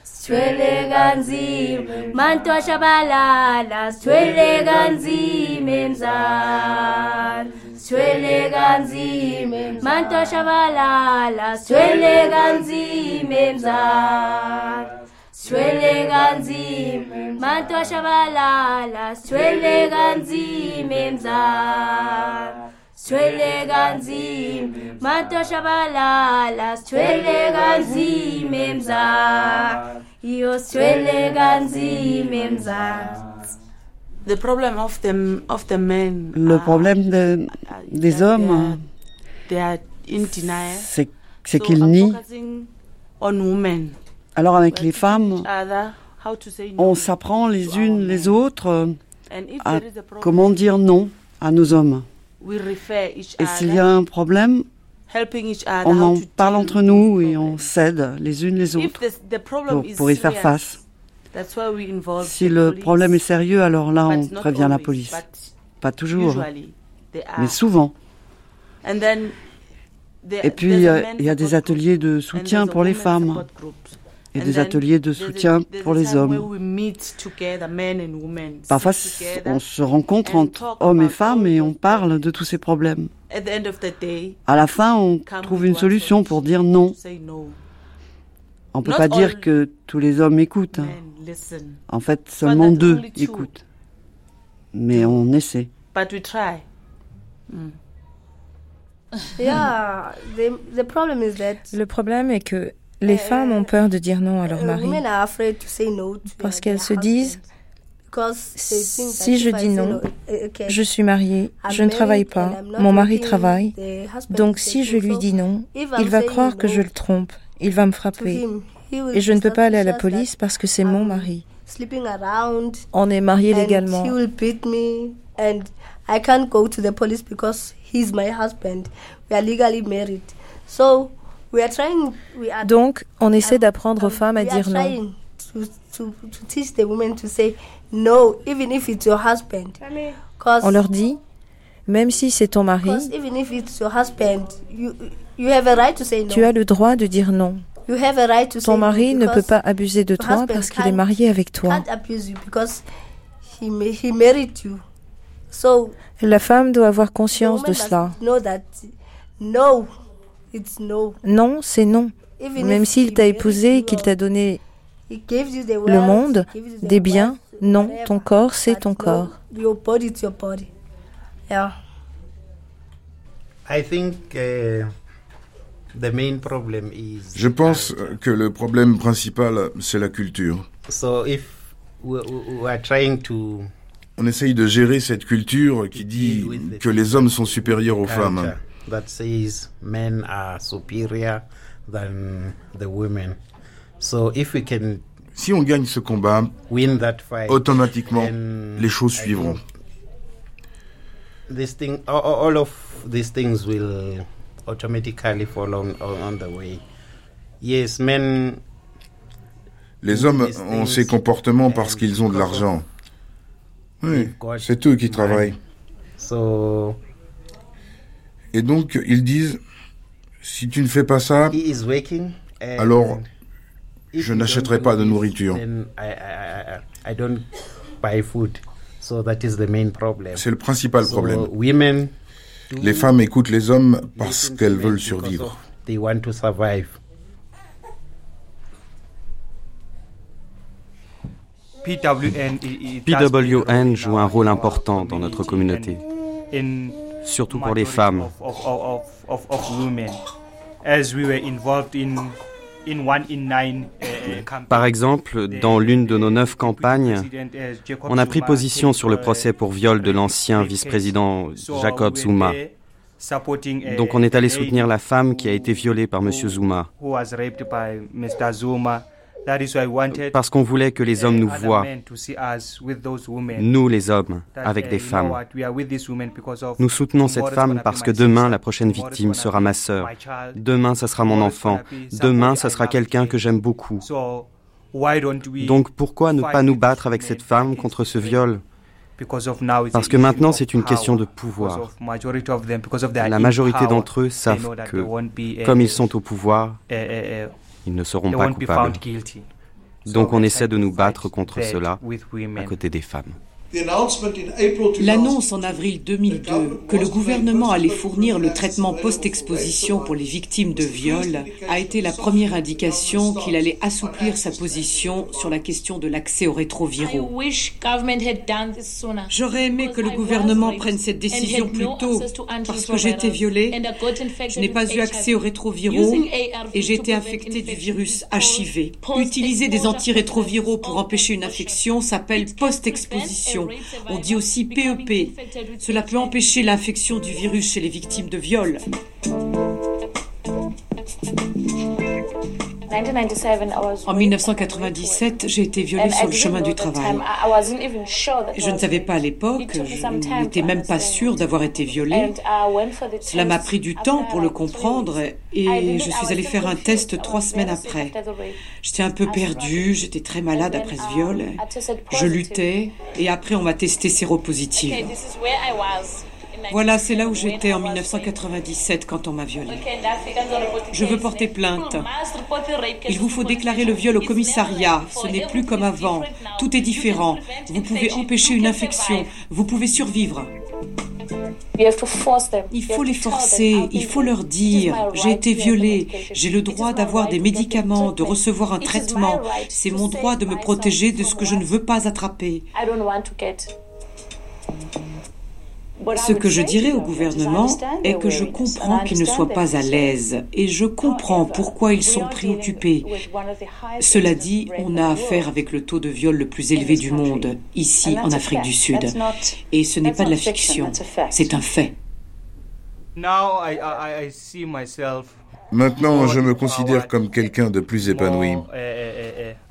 sithwele kanzima mantu ashabalala sithwele kanzima emzana swele kanzima mantu ashabalala swele kanzima emzala swele kanzima mantu ashabalala swele kanzima emzala swele kanzima mantu ashabalala swele kanzima emzala iyo swele kanzima emzala Le problème of the, of the men, Le problème de, des hommes, c'est c'est qu'ils nient. Alors avec les femmes, on s'apprend les unes les autres à comment dire non à nos hommes. Et s'il y a un problème, on en parle entre nous et on s'aide les unes les autres pour, pour y faire face. Si le problème est sérieux, alors là, on prévient la police. Pas toujours, mais souvent. Et puis, il y a des ateliers de soutien pour les femmes et des ateliers de soutien pour les hommes. Parfois, on se rencontre entre hommes et femmes et on parle de tous ces problèmes. À la fin, on trouve une solution pour dire non. On ne peut pas dire que tous les hommes écoutent. Hein. En fait, seulement deux écoutent. Mais on essaie. Le problème est que les femmes ont peur de dire non à leur mari. parce qu'elles se disent si je dis non, je suis mariée, je ne travaille pas, mon mari travaille, donc si je lui dis non, il va croire que je le trompe, il va me frapper. Et je ne peux pas aller à la police parce que c'est mon mari. On est mariés légalement. I can't go to the police because he's my husband. We are legally married. So we are trying. We are Donc, on essaie d'apprendre aux femmes à dire non. To, to, to teach the women to say no, even if it's your husband. On leur dit, même si c'est ton mari, even if it's your husband, you, you have a right to say no. tu as le droit de dire non. You have a right to Ton say mari ne peut pas abuser de your toi husband parce qu'il est can't- marié avec toi. Can't abuse you because he ma- he married you. So La femme doit avoir the conscience woman de cela. must know that no, it's no. Non, c'est non. Even Même if s'il he t'a épousé et you qu'il t'a donné he gives you the le monde, he gives you the des biens, non, ton corps, c'est ton corps. I think uh, the main problem is. Je pense que le problème principal, c'est la culture. So if we, we we are trying to On essaye de gérer cette culture qui dit que les hommes sont supérieurs aux femmes. culture that says men are superior than the women. So if we can Si on gagne ce combat, win that fight, automatiquement, les choses suivront. all, all of these things will automatically on, the way. Yes, men. Les hommes ont ces comportements parce qu'ils ont de l'argent. Oui, c'est eux qui travaillent. So Et donc, ils disent, si tu ne fais pas ça, he is working. and alors je n'achèterai pas de nourriture. then I, I, I, I don't buy food. So that is the main problem. C'est le principal problème. Les femmes écoutent les hommes parce qu'elles veulent survivre. of They want to survive. PWN joue un rôle important dans notre communauté. surtout pour les femmes. Par exemple, dans l'une de nos neuf campagnes, on a pris position sur le procès pour viol de l'ancien vice-président Jacob Zuma. Donc on est allé soutenir la femme qui a été violée par M. Zuma. Parce qu'on voulait que les hommes nous voient, nous les hommes, avec des femmes. Nous soutenons cette femme parce que demain, la prochaine victime sera ma sœur. Demain, ce sera mon enfant. Demain, ce sera quelqu'un que j'aime beaucoup. Donc pourquoi ne pas nous battre avec cette femme contre ce viol? Parce que maintenant, c'est une question de pouvoir. La majorité d'entre eux savent que, comme ils sont au pouvoir, ils ne seront pas coupables. Donc on essaie de nous battre contre cela à côté des femmes. L'annonce en avril 2002 que le gouvernement allait fournir le traitement post-exposition pour les victimes de viol a été la première indication qu'il allait assouplir sa position sur la question de l'accès aux rétroviraux. J'aurais aimé que le gouvernement prenne cette décision plus tôt parce que j'ai été violée, je n'ai pas eu accès aux rétroviraux et j'ai été infectée du virus HIV. Utiliser des antirétroviraux pour empêcher une infection s'appelle post-exposition. On dit aussi PEP. E Cela peut empêcher l'infection du virus chez les victimes de viol. En 1997, j'ai été violée sur le chemin du travail. Je ne savais pas à l'époque, je n'étais même pas sûre d'avoir été violée. Cela m'a pris du temps pour le comprendre et je suis allée faire un test trois semaines après. J'étais un peu perdue, j'étais très malade après ce viol. Je luttais et après on m'a testé séropositive. Voilà, c'est là où j'étais en 1997 quand on m'a violée. Je veux porter plainte. Il vous faut déclarer le viol au commissariat. Ce n'est plus comme avant. Tout est différent. Vous pouvez empêcher une infection. Vous pouvez survivre. Il faut les forcer, il faut leur dire, j'ai été violée, j'ai le droit d'avoir des médicaments, de recevoir un traitement, c'est mon droit de me protéger de ce que je ne veux pas attraper. Ce que je dirais au gouvernement est que je comprends qu'ils ne soient pas à l'aise et je comprends pourquoi ils sont préoccupés. Cela dit, on a affaire avec le taux de viol le plus élevé du monde, ici en Afrique du Sud. Et ce n'est pas de la fiction, c'est un fait. Maintenant, je me considère comme quelqu'un de plus épanoui,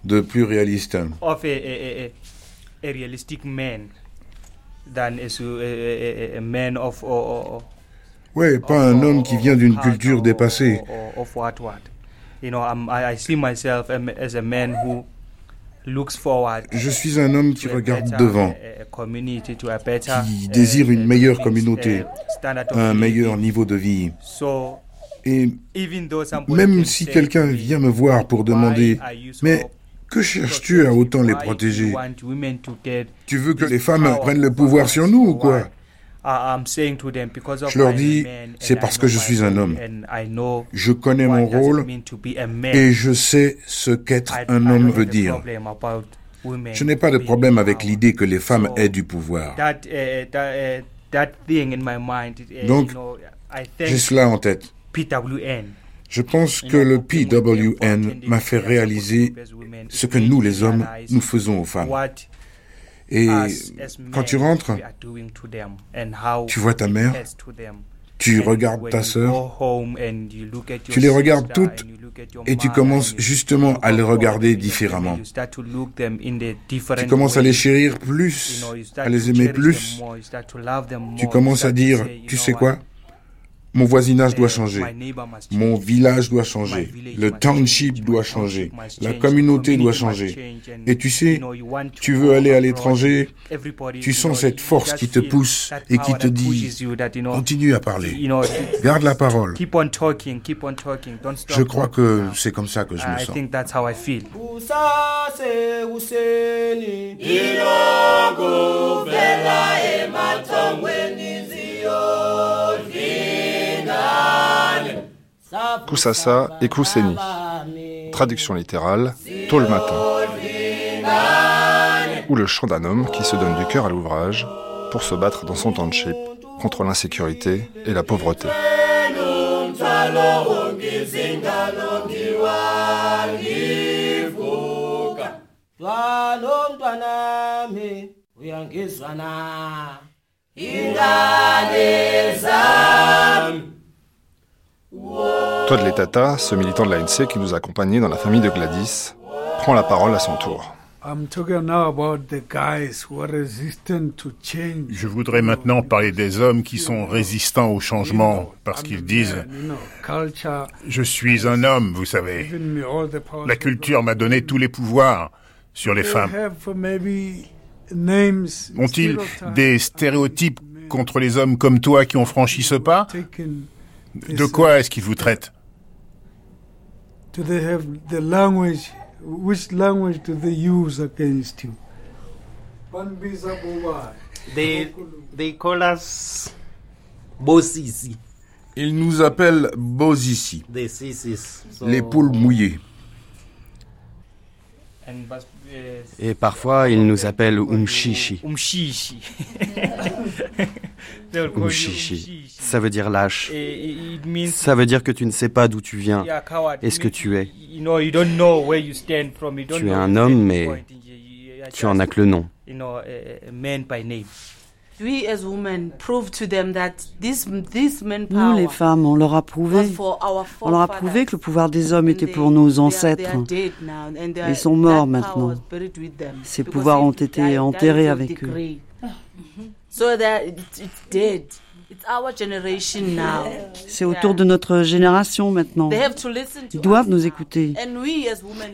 de plus réaliste. Ouais, pas un homme qui vient d'une culture dépassée. Je suis un homme qui regarde devant, qui désire une meilleure communauté, un meilleur niveau de vie. Et même si quelqu'un vient me voir pour demander, mais que cherches-tu à autant les protéger? Tu veux que les femmes prennent le pouvoir sur nous ou quoi? Je leur dis, c'est parce que je suis un homme. Je connais mon rôle et je sais ce qu'être un homme veut dire. Je n'ai pas de problème avec l'idée que les femmes aient du pouvoir. Donc, j'ai cela en tête. Je pense que le PWN m'a fait réaliser ce que nous, les hommes, nous faisons aux femmes. Et quand tu rentres, tu vois ta mère, tu regardes ta sœur, tu les regardes toutes et tu commences justement à les regarder différemment. Tu commences à les chérir plus, à les aimer plus. Tu commences à dire, tu sais quoi? Mon voisinage doit changer. Mon village doit changer. Le township doit changer. La communauté doit changer. Et tu sais, tu veux aller à l'étranger, tu sens cette force qui te pousse et qui te dit, continue à parler. Garde la parole. Je crois que c'est comme ça que je me sens. Koussassa et Kousseni. Traduction littérale, tôt le matin. Ou le chant d'un homme qui se donne du cœur à l'ouvrage pour se battre dans son township contre l'insécurité et la pauvreté. Todd Letata, ce militant de l'ANC qui nous a accompagnés dans la famille de Gladys, prend la parole à son tour. Je voudrais maintenant parler des hommes qui sont résistants au changement parce qu'ils disent ⁇ Je suis un homme, vous savez. La culture m'a donné tous les pouvoirs sur les femmes. Ont-ils des stéréotypes contre les hommes comme toi qui ont franchi ce pas? De quoi est-ce qu'ils vous traitent which language do they use against you? They, they call us Bosisi. Ils nous appellent Bosisi. So les poules mouillées. Et parfois, ils nous appellent Umshishi. Umshishi. Umshishi. Ça veut dire lâche. Ça veut dire que tu ne sais pas d'où tu viens et ce que tu es. Tu es un homme, mais tu en as que le nom. Nous, les femmes, on leur a prouvé, on leur a prouvé que le pouvoir des hommes était pour nos ancêtres. Ils sont morts maintenant. Ces pouvoirs ont été enterrés avec eux. C'est au tour de notre génération maintenant. Ils doivent nous écouter.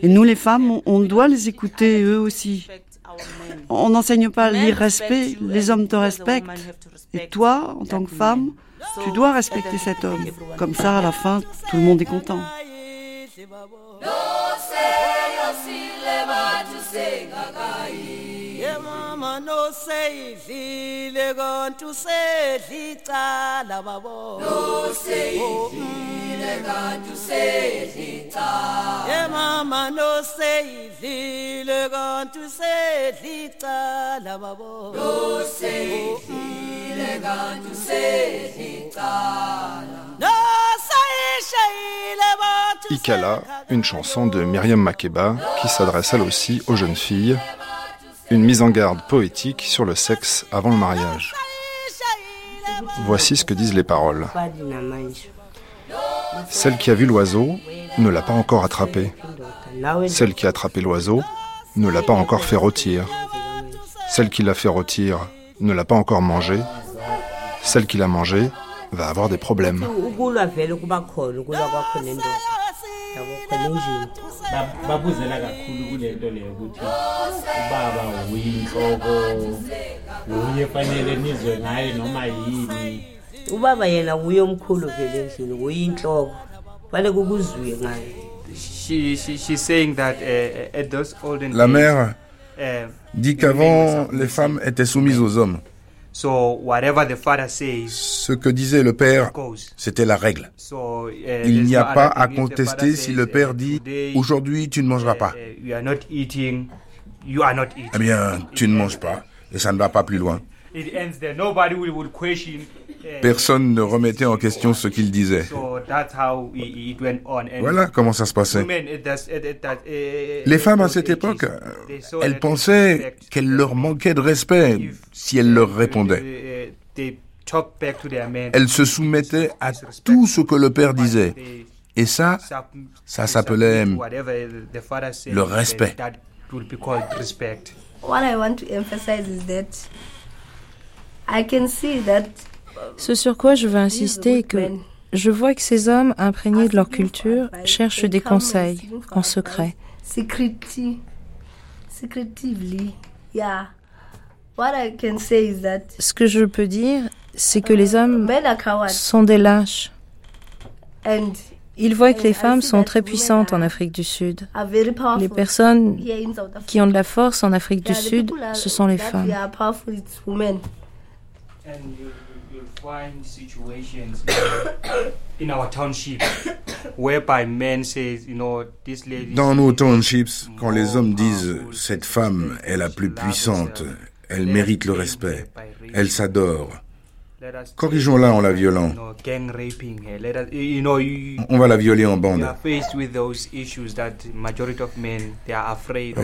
Et nous, les femmes, on doit les écouter eux aussi. On n'enseigne pas l'irrespect, les hommes te respectent. Et toi, en tant que femme, tu dois respecter cet homme. Comme ça, à la fin, tout le monde est content. no seyidlile konke usedla icala babo no seyidlile kanti usedla icala ye mama no seyidlile kanti usedla icala babo no seyidlile kanti usedla icala no Ikala, une chanson de Myriam Makeba qui s'adresse elle aussi aux jeunes filles une mise en garde poétique sur le sexe avant le mariage. Voici ce que disent les paroles. Celle qui a vu l'oiseau ne l'a pas encore attrapé. Celle qui a attrapé l'oiseau ne l'a pas encore fait rôtir. Celle qui l'a fait rôtir ne l'a pas encore mangé. Celle qui l'a mangé va avoir des problèmes. Babuzela kakhulu kule nto leyo ukuthi ubaba uyinhloko uye fanele nizwe ngaye noma yini. Ubaba yena uye omkhulu vele endlini uyinhloko fanele kukuzwiwe ngaye. She, she, she's saying that uh, at those olden La mère dit qu'avant, les femmes étaient soumises aux hommes. So whatever the father says, Ce que disait le père, c'était la règle. so, uh, Il n'y a pas à contester si le uh, père dit aujourd'hui tu ne mangeras pas. you are not eating, you are not eating. Eh bien, tu ne manges pas et ça ne va pas plus loin. Personne ne remettait en question ce qu'il disait. So that's how it, it went on. And Voilà comment ça se passait. that, uh, Les uh, femmes à cette époque, elles pensaient qu'elle leur manquait de respect si elles leur répondaient. Elles se soumettaient à tout ce que le père disait. Et ça, ça s'appelait Whatever the father said, le respect. What I want to emphasize is that I can see that Ce sur quoi je veux insister est que je vois que ces hommes imprégnés de leur culture cherchent des conseils en secret. Ce que je peux dire, c'est que les hommes are cowards sont des lâches. Ils voient que les femmes sont très puissantes en Afrique du Sud. are very powerful. Les personnes here in South Africa. qui ont de la force en Afrique du Sud, ce sont les femmes. Find situations in our township whereby men say, you know, this lady. Dans nos townships, quand les hommes disent cette femme est la plus puissante, elle mérite le respect, elle s'adore, Corrigeons-la en la violant. On va la violer en bande.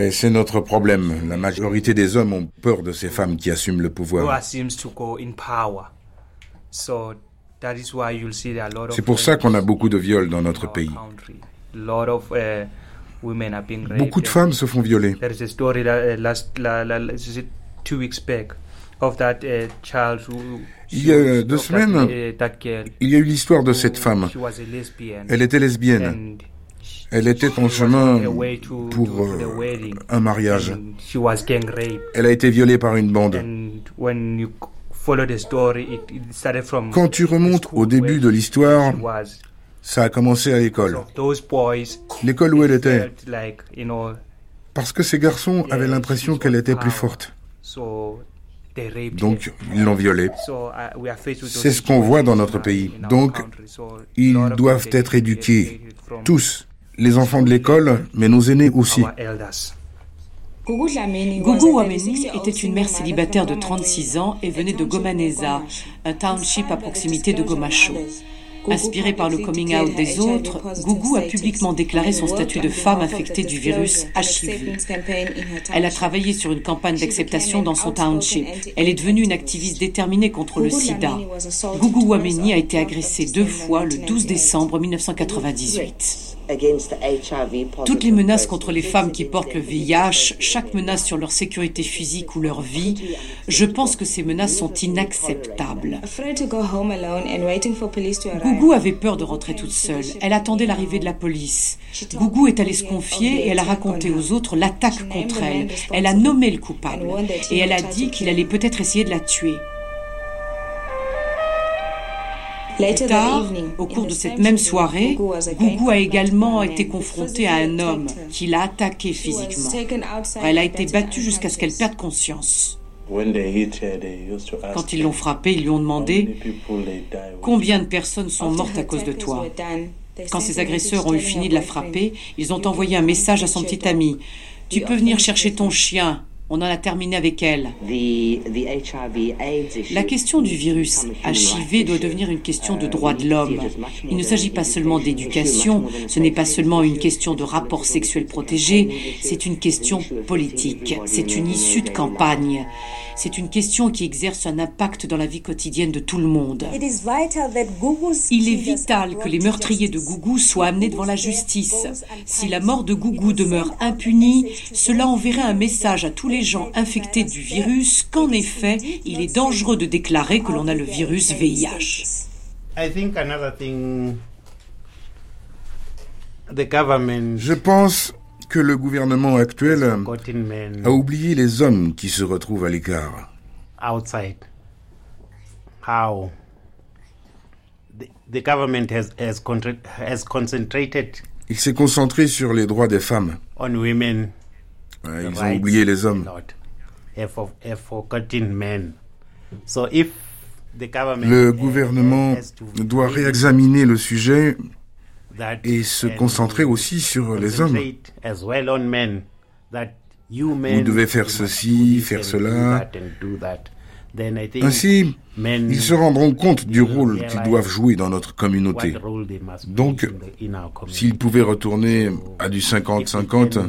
Et c'est notre problème. La majorité des hommes ont peur de ces femmes qui assument le pouvoir. C'est pour ça qu'on a beaucoup de viols dans notre pays. Beaucoup de femmes se font violer. Il y a deux semaines, il y a eu l'histoire de cette femme. Elle était lesbienne. Elle était en chemin pour euh, un mariage. Elle a été violée par une bande. Quand tu remontes au début de l'histoire, ça a commencé à l'école. L'école où elle était. Parce que ces garçons avaient l'impression qu'elle était plus forte. Donc, ils l'ont violée. C'est ce qu'on voit dans notre pays. Donc, ils doivent être éduqués, tous, les enfants de l'école, mais nos aînés aussi. Gugu Wameni était une mère célibataire de 36 ans et venait de Gomaneza, un township à proximité de Gomacho. Inspirée par le coming out des autres, Gugu a publiquement déclaré son statut de femme affectée du virus HIV. Elle a travaillé sur une campagne d'acceptation dans son township. Elle est devenue une activiste déterminée contre le sida. Gugu Wameni a été agressée deux fois le 12 décembre 1998. Toutes les menaces contre les femmes qui portent le VIH, chaque menace sur leur sécurité physique ou leur vie, je pense que ces menaces sont inacceptables. Gougou avait peur de rentrer toute seule. Elle attendait l'arrivée de la police. Gougou est allée se confier et elle a raconté aux autres l'attaque contre elle. Elle a nommé le coupable et elle a dit qu'il allait peut-être essayer de la tuer. Plus tard, au cours de cette même soirée, Gugu a également été confrontée à un homme qui l'a attaquée physiquement. Elle a été battue jusqu'à ce qu'elle perde conscience. Quand ils l'ont frappée, ils lui ont demandé Combien de personnes sont mortes à cause de toi? Quand ses agresseurs ont eu fini de la frapper, ils ont envoyé un message à son petit ami. Tu peux venir chercher ton chien, on en a terminé avec elle. La question du virus HIV doit devenir une question de droits de l'homme. Il ne s'agit pas seulement d'éducation, ce n'est pas seulement une question de rapport sexuel protégé, c'est une question politique, c'est une issue de campagne. C'est une question qui exerce un impact dans la vie quotidienne de tout le monde. Il est vital que les meurtriers de Gougou soient amenés devant la justice. Si la mort de Gougou demeure impunie, cela enverrait un message à tous les gens infectés du virus qu'en effet, il est dangereux de déclarer que l'on a le virus VIH. Je pense que le gouvernement actuel a oublié les hommes qui se retrouvent à l'écart. Outside. How? The, government has, has, has concentrated Il s'est concentré sur les droits des femmes. On women. ils ont oublié les hommes. So if the government le gouvernement doit réexaminer le sujet et se concentrer aussi sur les hommes. Vous devez faire ceci, faire cela. Ainsi, ils se rendront compte du rôle qu'ils doivent jouer dans notre communauté. Donc, s'ils pouvaient retourner à du 50-50,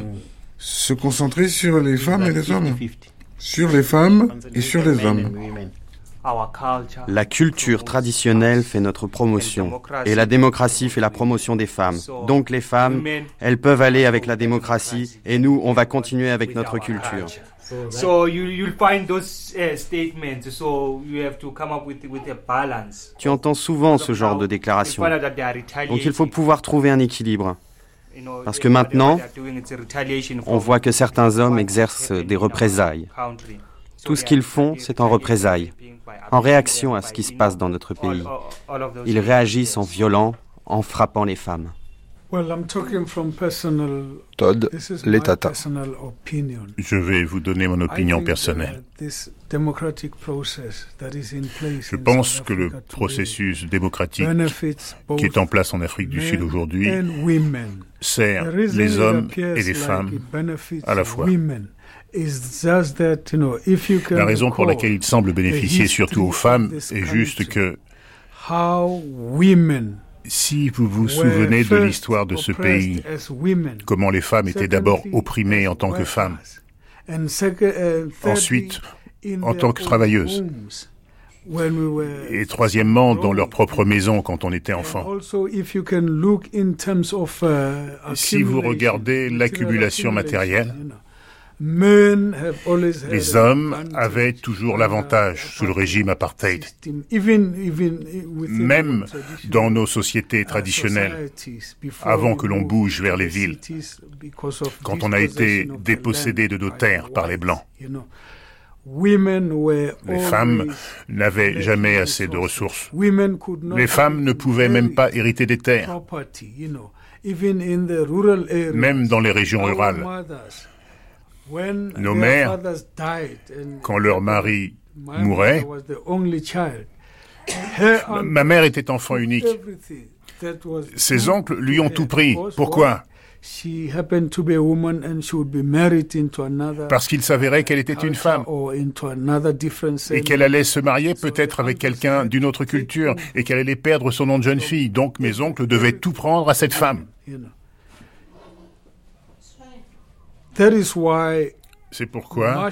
se concentrer sur les femmes et les hommes. Sur les femmes et sur les hommes. La culture traditionnelle fait notre promotion et la démocratie fait la promotion des femmes. Donc les femmes, elles peuvent aller avec la démocratie et nous, on va continuer avec notre culture. Tu entends souvent ce genre de déclaration. Donc il faut pouvoir trouver un équilibre. Parce que maintenant, on voit que certains hommes exercent des représailles. Tout ce qu'ils font, c'est en représailles en réaction à ce qui se passe dans notre pays. Ils réagissent en violant, en frappant les femmes. Todd, les Tata. Je vais vous donner mon opinion personnelle. Je pense que le processus démocratique qui est en place en Afrique du Sud aujourd'hui sert les hommes et les femmes à la fois. La raison pour laquelle il semble bénéficier surtout aux femmes est juste que si vous vous souvenez de l'histoire de ce pays, comment les femmes étaient d'abord opprimées en tant que femmes, ensuite en tant que travailleuses, et troisièmement dans leur propre maison quand on était enfant. Si vous regardez l'accumulation matérielle, les hommes avaient toujours l'avantage sous le régime apartheid. Même dans nos sociétés traditionnelles, avant que l'on bouge vers les villes, quand on a été dépossédé de nos terres par les Blancs. Les femmes n'avaient jamais assez de ressources. Les femmes ne pouvaient même pas hériter des terres. Même dans les régions rurales. Nos mères, quand leur mari mourait, ma mère était enfant unique. Ses oncles lui ont tout pris. Pourquoi? parce qu'il s'avérait qu'elle était une femme et qu'elle allait se marier peut-être avec quelqu'un d'une autre culture et qu'elle allait perdre son nom de jeune fille. Donc mes oncles devaient tout prendre à cette femme. C'est pourquoi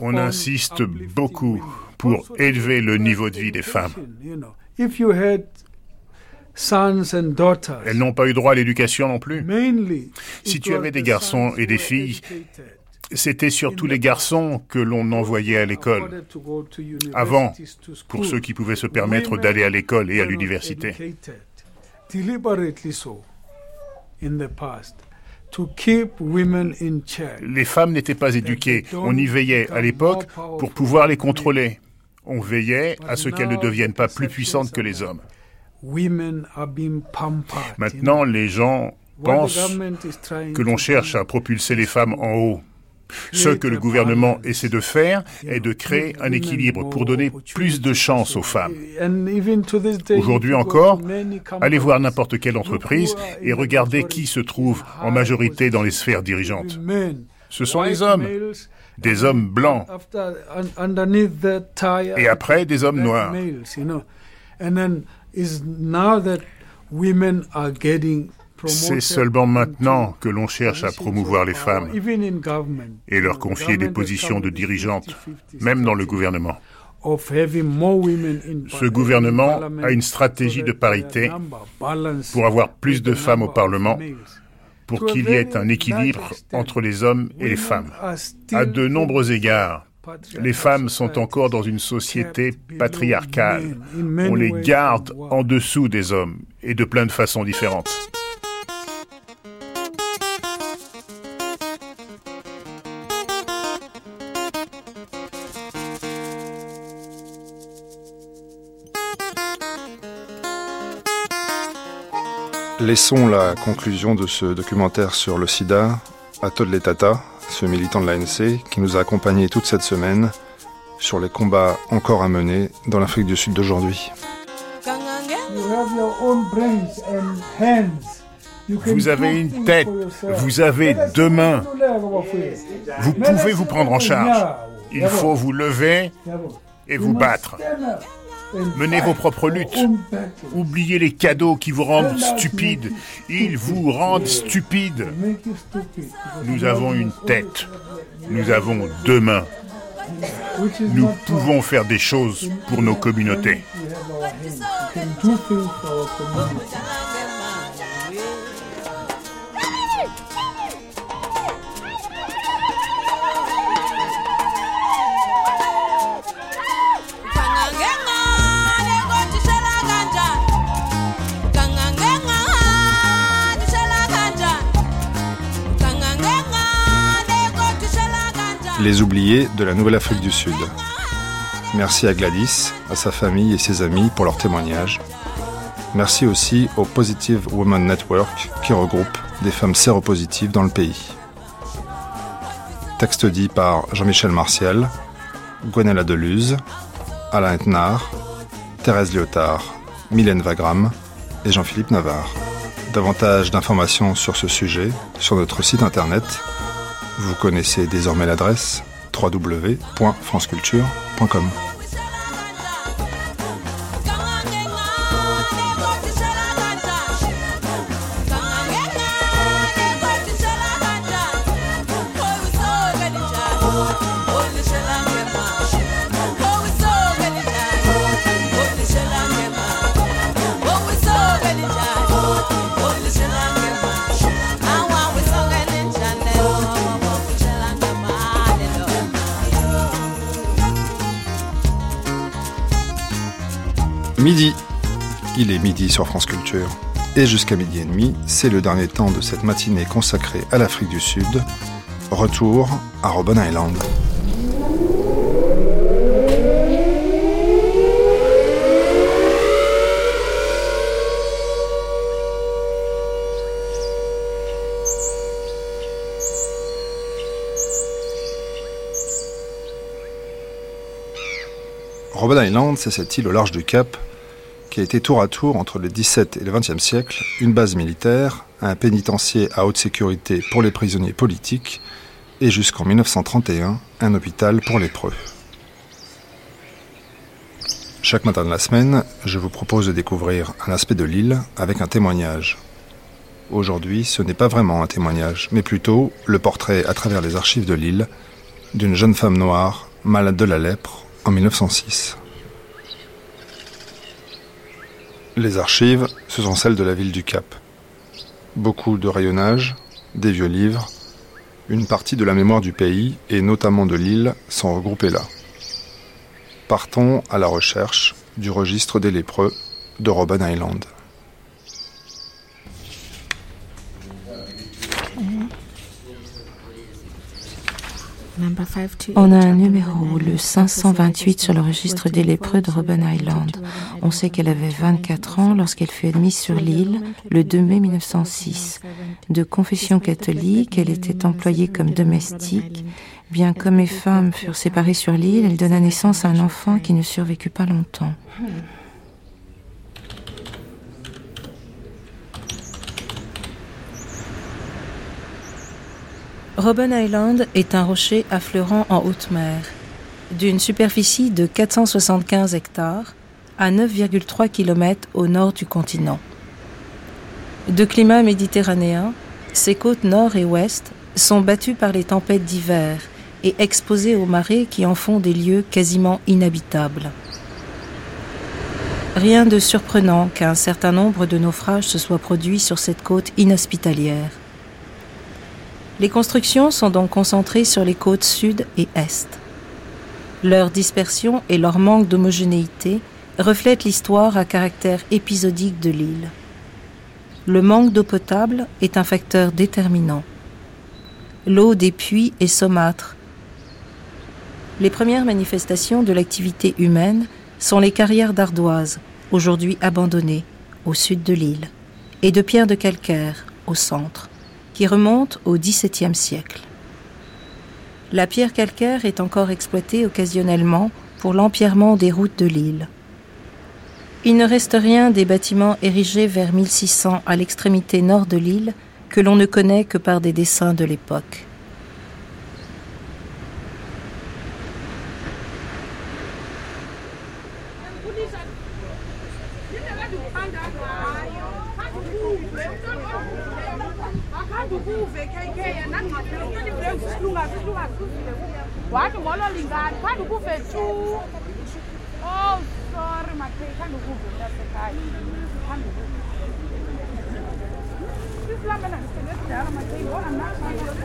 on insiste beaucoup pour élever le niveau de vie des femmes. Elles n'ont pas eu droit à l'éducation non plus. Si tu avais des garçons et des filles, c'était surtout les garçons que l'on envoyait à l'école. Avant, pour ceux qui pouvaient se permettre d'aller à l'école et à l'université. Les femmes n'étaient pas éduquées. On y veillait à l'époque pour pouvoir les contrôler. On veillait à ce qu'elles ne deviennent pas plus puissantes que les hommes. Maintenant, les gens pensent que l'on cherche à propulser les femmes en haut. Ce que le gouvernement essaie de faire est de créer un équilibre pour donner plus de chances aux femmes. Aujourd'hui encore, allez voir n'importe quelle entreprise et regardez qui se trouve en majorité dans les sphères dirigeantes. Ce sont les hommes, des hommes blancs, et après des hommes noirs. C'est seulement maintenant que l'on cherche à promouvoir les femmes et leur confier des positions de dirigeantes, même dans le gouvernement. Ce gouvernement a une stratégie de parité pour avoir plus de femmes au Parlement, pour qu'il y ait un équilibre entre les hommes et les femmes. À de nombreux égards, les femmes sont encore dans une société patriarcale. On les garde en dessous des hommes et de plein de façons différentes. Laissons la conclusion de ce documentaire sur le sida à Todd Tata, ce militant de l'ANC qui nous a accompagnés toute cette semaine sur les combats encore à mener dans l'Afrique du Sud d'aujourd'hui. Vous avez une tête, vous avez deux mains. Vous pouvez vous prendre en charge. Il faut vous lever et vous battre. Menez vos propres luttes. Oubliez les cadeaux qui vous rendent stupide. Ils vous rendent stupide. Nous avons une tête. Nous avons deux mains. Nous pouvons faire des choses pour nos communautés. Les oubliés de la Nouvelle-Afrique du Sud. Merci à Gladys, à sa famille et ses amis pour leur témoignage. Merci aussi au Positive Women Network qui regroupe des femmes séropositives dans le pays. Texte dit par Jean-Michel Martial, Gwenella Deluz, Alain Etnard, Thérèse Lyotard, Mylène Vagram et Jean-Philippe Navarre. Davantage d'informations sur ce sujet sur notre site internet Vous connaissez désormais l'adresse www.franceculture.com. France Culture. Et jusqu'à midi et demi, c'est le dernier temps de cette matinée consacrée à l'Afrique du Sud. Retour à Robben Island. Robben Island, c'est cette île au large du Cap qui a été tour à tour entre le XVIIe et le XXe siècle une base militaire, un pénitencier à haute sécurité pour les prisonniers politiques et jusqu'en 1931 un hôpital pour lépreux. Chaque matin de la semaine, je vous propose de découvrir un aspect de l'île avec un témoignage. Aujourd'hui, ce n'est pas vraiment un témoignage, mais plutôt le portrait à travers les archives de l'île d'une jeune femme noire malade de la lèpre en 1906. Les archives, ce sont celles de la ville du Cap. Beaucoup de rayonnage, des vieux livres, une partie de la mémoire du pays, et notamment de l'île, sont regroupés là. Partons à la recherche du registre des lépreux de Robben Island. On a un numéro, le 528 sur le registre des lépreux de Robben Island. On sait qu'elle avait 24 ans lorsqu'elle fut admise sur l'île le 2 mai 1906. De confession catholique, elle était employée comme domestique. Bien comme les femmes furent séparées sur l'île, elle donna naissance à un enfant qui ne survécut pas longtemps. Robben Island est un rocher affleurant en haute mer, d'une superficie de 475 hectares à 9,3 km au nord du continent. De climat méditerranéen, ses côtes nord et ouest sont battues par les tempêtes d'hiver et exposées aux marées qui en font des lieux quasiment inhabitables. Rien de surprenant qu'un certain nombre de naufrages se soient produits sur cette côte inhospitalière. Les constructions sont donc concentrées sur les côtes sud et est. Leur dispersion et leur manque d'homogénéité reflètent l'histoire à caractère épisodique de l'île. Le manque d'eau potable est un facteur déterminant. L'eau des puits est saumâtre. Les premières manifestations de l'activité humaine sont les carrières d'ardoise, aujourd'hui abandonnées, au sud de l'île, et de pierres de calcaire, au centre qui remonte au XVIIe siècle. La pierre calcaire est encore exploitée occasionnellement pour l'empierrement des routes de l'île. Il ne reste rien des bâtiments érigés vers 1600 à l'extrémité nord de l'île que l'on ne connaît que par des dessins de l'époque.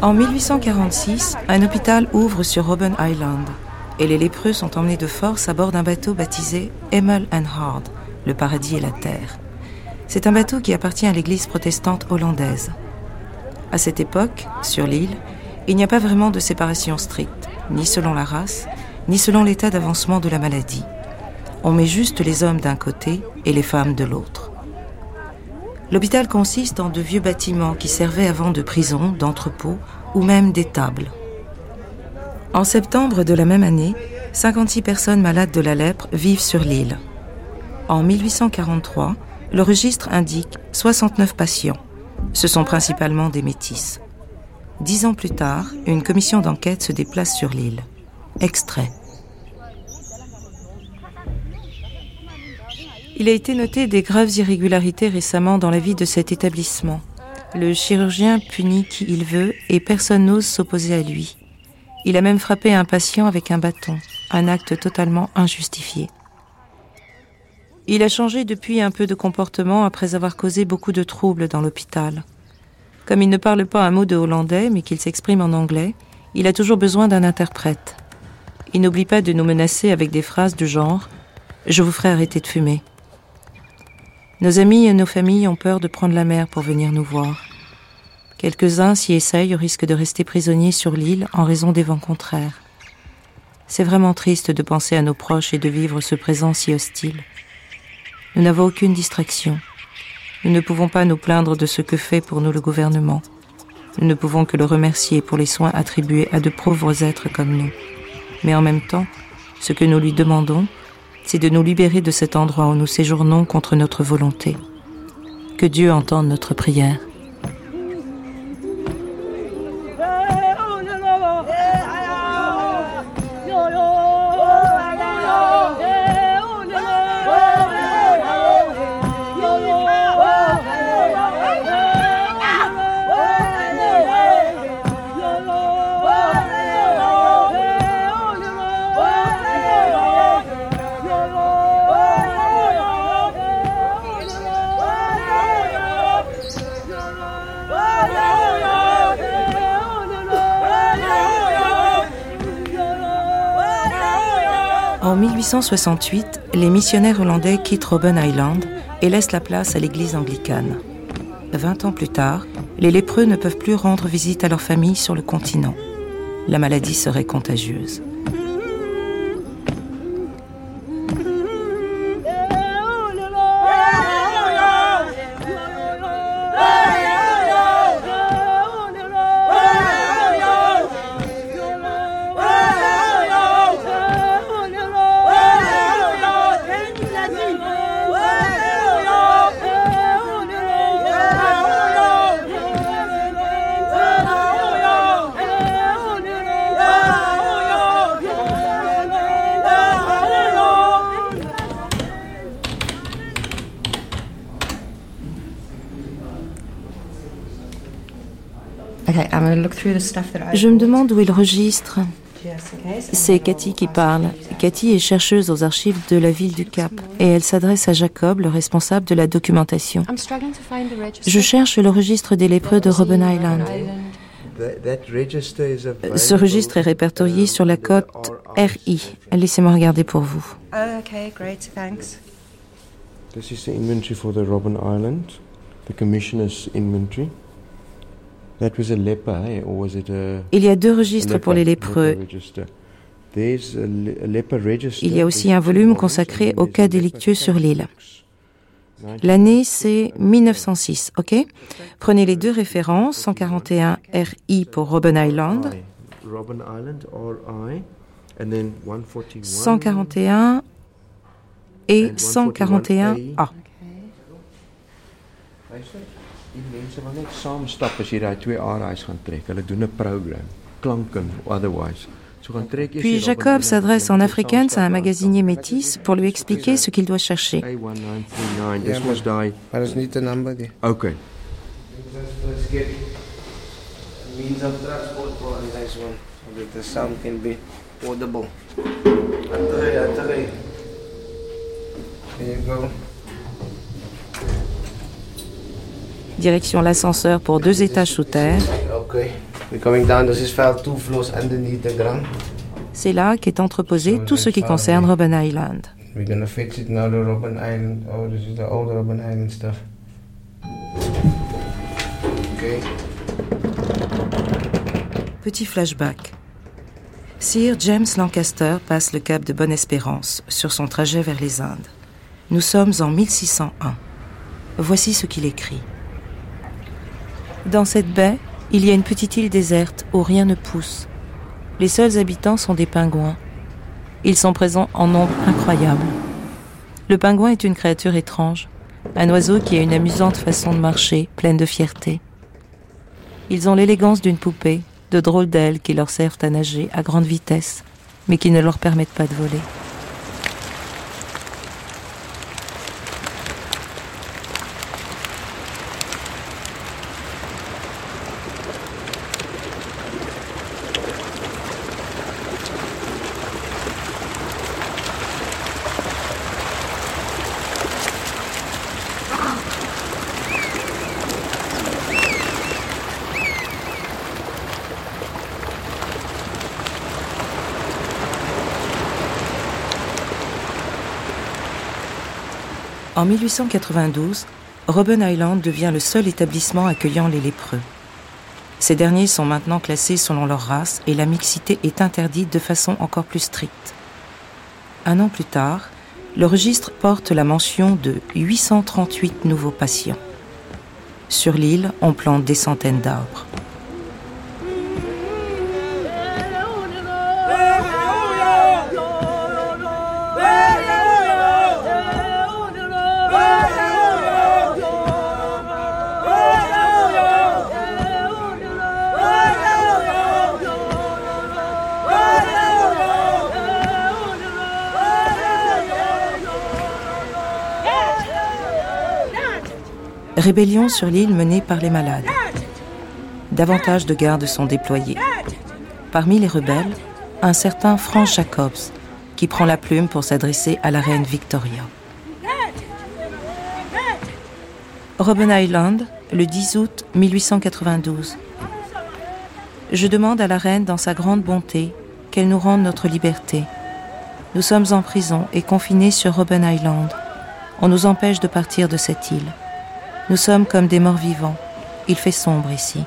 En 1846, un hôpital ouvre sur Robben Island et les lépreux sont emmenés de force à bord d'un bateau baptisé Emel and Hard, le paradis et la terre. C'est un bateau qui appartient à l'église protestante hollandaise. À cette époque, sur l'île, il n'y a pas vraiment de séparation stricte, ni selon la race, ni selon l'état d'avancement de la maladie. On met juste les hommes d'un côté et les femmes de l'autre. L'hôpital consiste en de vieux bâtiments qui servaient avant de prison, d'entrepôts ou même d'étables. En septembre de la même année, 56 personnes malades de la lèpre vivent sur l'île. En 1843, le registre indique 69 patients. Ce sont principalement des métis. Dix ans plus tard, une commission d'enquête se déplace sur l'île. Extrait. Il a été noté des graves irrégularités récemment dans la vie de cet établissement. Le chirurgien punit qui il veut et personne n'ose s'opposer à lui. Il a même frappé un patient avec un bâton, un acte totalement injustifié. Il a changé depuis un peu de comportement après avoir causé beaucoup de troubles dans l'hôpital. Comme il ne parle pas un mot de hollandais mais qu'il s'exprime en anglais, il a toujours besoin d'un interprète. Il n'oublie pas de nous menacer avec des phrases du genre ⁇ Je vous ferai arrêter de fumer ⁇ nos amis et nos familles ont peur de prendre la mer pour venir nous voir. Quelques-uns s'y essayent au risque de rester prisonniers sur l'île en raison des vents contraires. C'est vraiment triste de penser à nos proches et de vivre ce présent si hostile. Nous n'avons aucune distraction. Nous ne pouvons pas nous plaindre de ce que fait pour nous le gouvernement. Nous ne pouvons que le remercier pour les soins attribués à de pauvres êtres comme nous. Mais en même temps, ce que nous lui demandons, c'est de nous libérer de cet endroit où nous séjournons contre notre volonté. Que Dieu entende notre prière. 1868, les missionnaires hollandais quittent Robben Island et laissent la place à l'église anglicane. Vingt ans plus tard, les lépreux ne peuvent plus rendre visite à leur famille sur le continent. La maladie serait contagieuse. Je me demande où il registre. C'est Cathy qui parle. Cathy est chercheuse aux archives de la ville du Cap et elle s'adresse à Jacob, le responsable de la documentation. Je cherche le registre des lépreux de Robben Island. Ce registre est répertorié sur la cote RI. Laissez-moi regarder pour vous. Okay, great, thanks. This is the inventory for the Robben Island, the commissioner's inventory? Il y a deux registres pour les lépreux. Il y a aussi un volume consacré aux cas délictueux sur l'île. L'année, c'est 1906, ok? Prenez les deux références, 141 RI pour Robben Island, 141 et 141 A. Die mense wil net saam stap as jy daai twee areas gaan trek. Hulle doen 'n program, klanken otherwise. Puis Jacob s'adresse en afrikaans à un magasinier métis pour lui expliquer ce qu'il doit chercher. Maar is niet de nummer die. Okay. Let's get means of transport for a nice one so that the sound can be audible. There you go. Direction l'ascenseur pour deux étages sous terre. C'est là qu'est entreposé tout ce qui concerne Robben Island. Petit flashback. Sir James Lancaster passe le cap de Bonne-Espérance sur son trajet vers les Indes. Nous sommes en 1601. Voici ce qu'il écrit. Dans cette baie, il y a une petite île déserte où rien ne pousse. Les seuls habitants sont des pingouins. Ils sont présents en nombre incroyable. Le pingouin est une créature étrange, un oiseau qui a une amusante façon de marcher, pleine de fierté. Ils ont l'élégance d'une poupée, de drôles d'ailes qui leur servent à nager à grande vitesse, mais qui ne leur permettent pas de voler. En 1892, Robben Island devient le seul établissement accueillant les lépreux. Ces derniers sont maintenant classés selon leur race et la mixité est interdite de façon encore plus stricte. Un an plus tard, le registre porte la mention de 838 nouveaux patients. Sur l'île, on plante des centaines d'arbres. Rébellion sur l'île menée par les malades. Davantage de gardes sont déployés. Parmi les rebelles, un certain Frank Jacobs, qui prend la plume pour s'adresser à la reine Victoria. Robben Island, le 10 août 1892. Je demande à la reine, dans sa grande bonté, qu'elle nous rende notre liberté. Nous sommes en prison et confinés sur Robben Island. On nous empêche de partir de cette île. Nous sommes comme des morts vivants. Il fait sombre ici.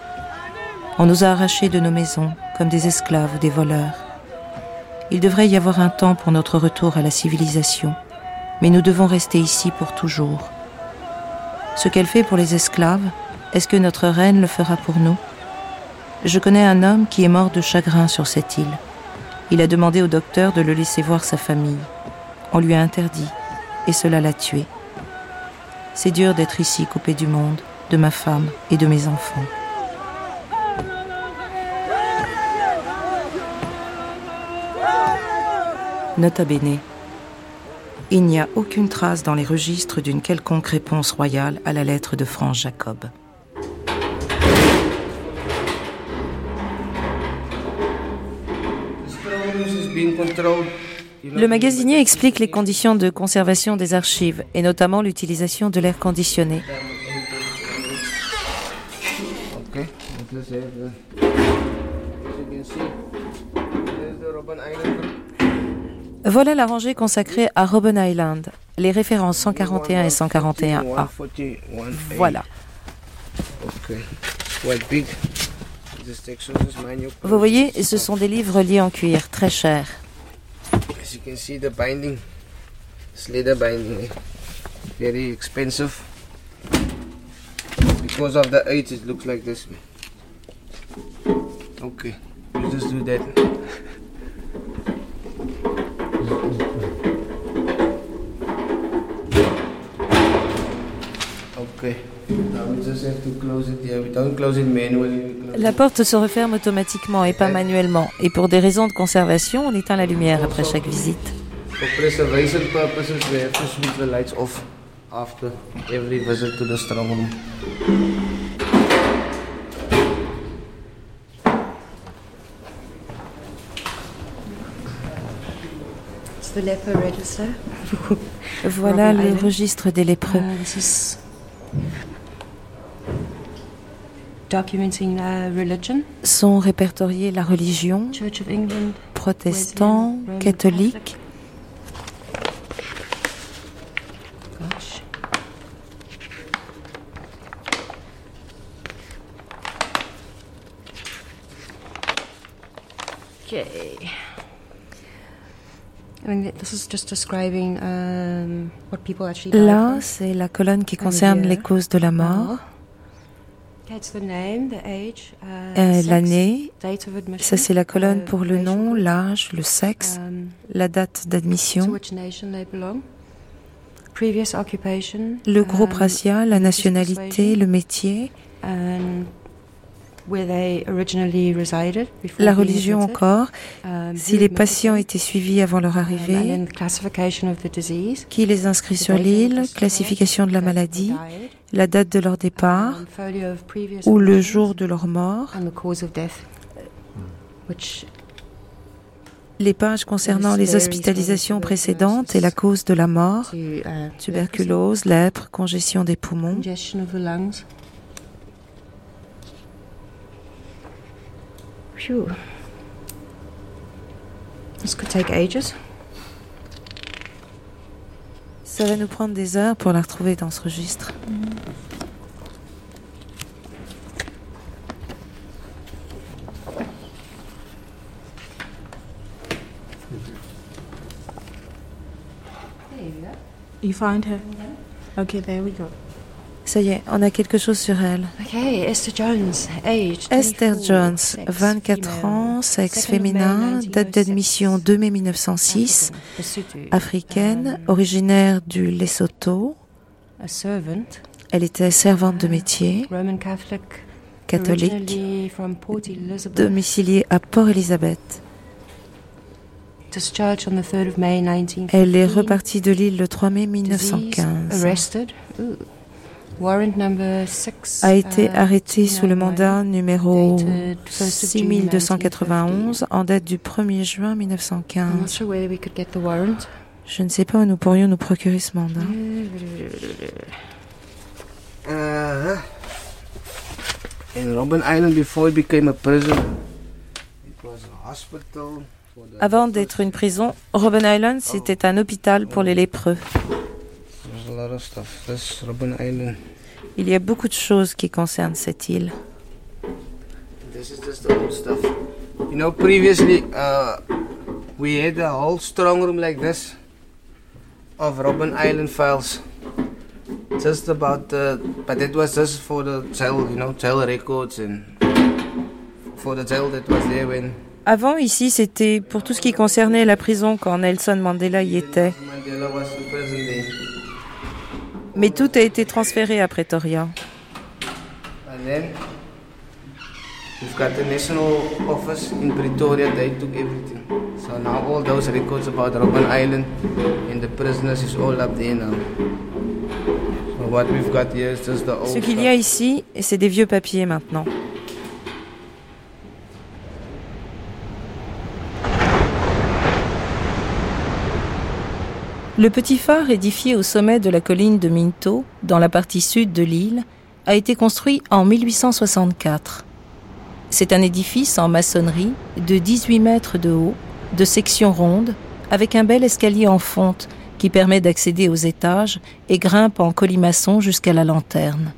On nous a arrachés de nos maisons comme des esclaves ou des voleurs. Il devrait y avoir un temps pour notre retour à la civilisation, mais nous devons rester ici pour toujours. Ce qu'elle fait pour les esclaves, est-ce que notre reine le fera pour nous? Je connais un homme qui est mort de chagrin sur cette île. Il a demandé au docteur de le laisser voir sa famille. On lui a interdit, et cela l'a tué. C'est dur d'être ici coupé du monde, de ma femme et de mes enfants. Nota bene. Il n'y a aucune trace dans les registres d'une quelconque réponse royale à la lettre de France Jacob. Le magasinier explique les conditions de conservation des archives et notamment l'utilisation de l'air conditionné. Voilà la rangée consacrée à Robben Island, les références 141 et 141A. Voilà. Vous voyez, ce sont des livres liés en cuir, très chers. As you can see the binding, it's leather binding, eh? very expensive. Because of the age it looks like this. Okay, you just do that. Okay. Now we just have to close it here. We don't close it manually. La porte se referme automatiquement et pas manuellement. Et pour des raisons de conservation, on éteint la lumière après chaque visite. For preservation purposes, we have documenting religion. Sont répertoriés la religion, Church of England, protestants, catholiques. Gosh. Okay. I mean, this is just describing um, what people actually die Là, c'est la colonne qui concerne les causes de la mort. That's the name, the age, uh, Euh, sex, L'année, ça c'est la colonne uh, pour le nom, l'âge, le sexe, um, la date d'admission, le groupe um, racial, la nationalité, le métier, La religion encore, um, si les patients étaient suivis avant leur arrivée, qui les inscrit sur l'île, classification de la maladie, la date de leur départ ou le jour de leur mort, les pages concernant les hospitalisations précédentes et la cause de la mort, uh, tuberculose, lèpre, congestion des poumons. Phew. This could take ages? Ça va nous prendre des heures pour la retrouver dans ce registre. Mm. You find her? Okay, there we go. Ça y est, on a quelque chose sur elle. Esther Jones, Esther Jones, 24 ans, sexe féminin, date d'admission 2 mai 1906, africaine, originaire du Lesotho. Elle était servante de métier, catholique, domiciliée à Port Elizabeth. Elle est repartie de l'île le 3 mai 1915 a été uh, arrêté sous le mandat numéro 6291 en date du 1er juin 1915. Je ne sais pas où nous pourrions nous procurer ce mandat. Uh, Avant d'être une prison, Robben Island, c'était un hôpital pour les lépreux. Il y a beaucoup de choses qui concernent cette île. This is just the old stuff. You know, previously uh, we had a whole strong room like this of Robben Island files. Just about the, but it was just for the jail, you know, jail records and for the jail that was there when Avant, ici, c'était pour tout ce qui concernait la prison quand Nelson Mandela y était. Mais tout a été transféré à Pretoria. And then we've got the national office in Pretoria. They took everything. So now all those records about Robben Island and the prisoners is all up there now. So what we've got here is just the old Ce qu'il y a ici, c'est des vieux papiers maintenant. Le petit phare édifié au sommet de la colline de Minto, dans la partie sud de l'île, a été construit en 1864. C'est un édifice en maçonnerie de 18 mètres de haut, de section ronde, avec un bel escalier en fonte qui permet d'accéder aux étages et grimpe en colimaçon jusqu'à la lanterne.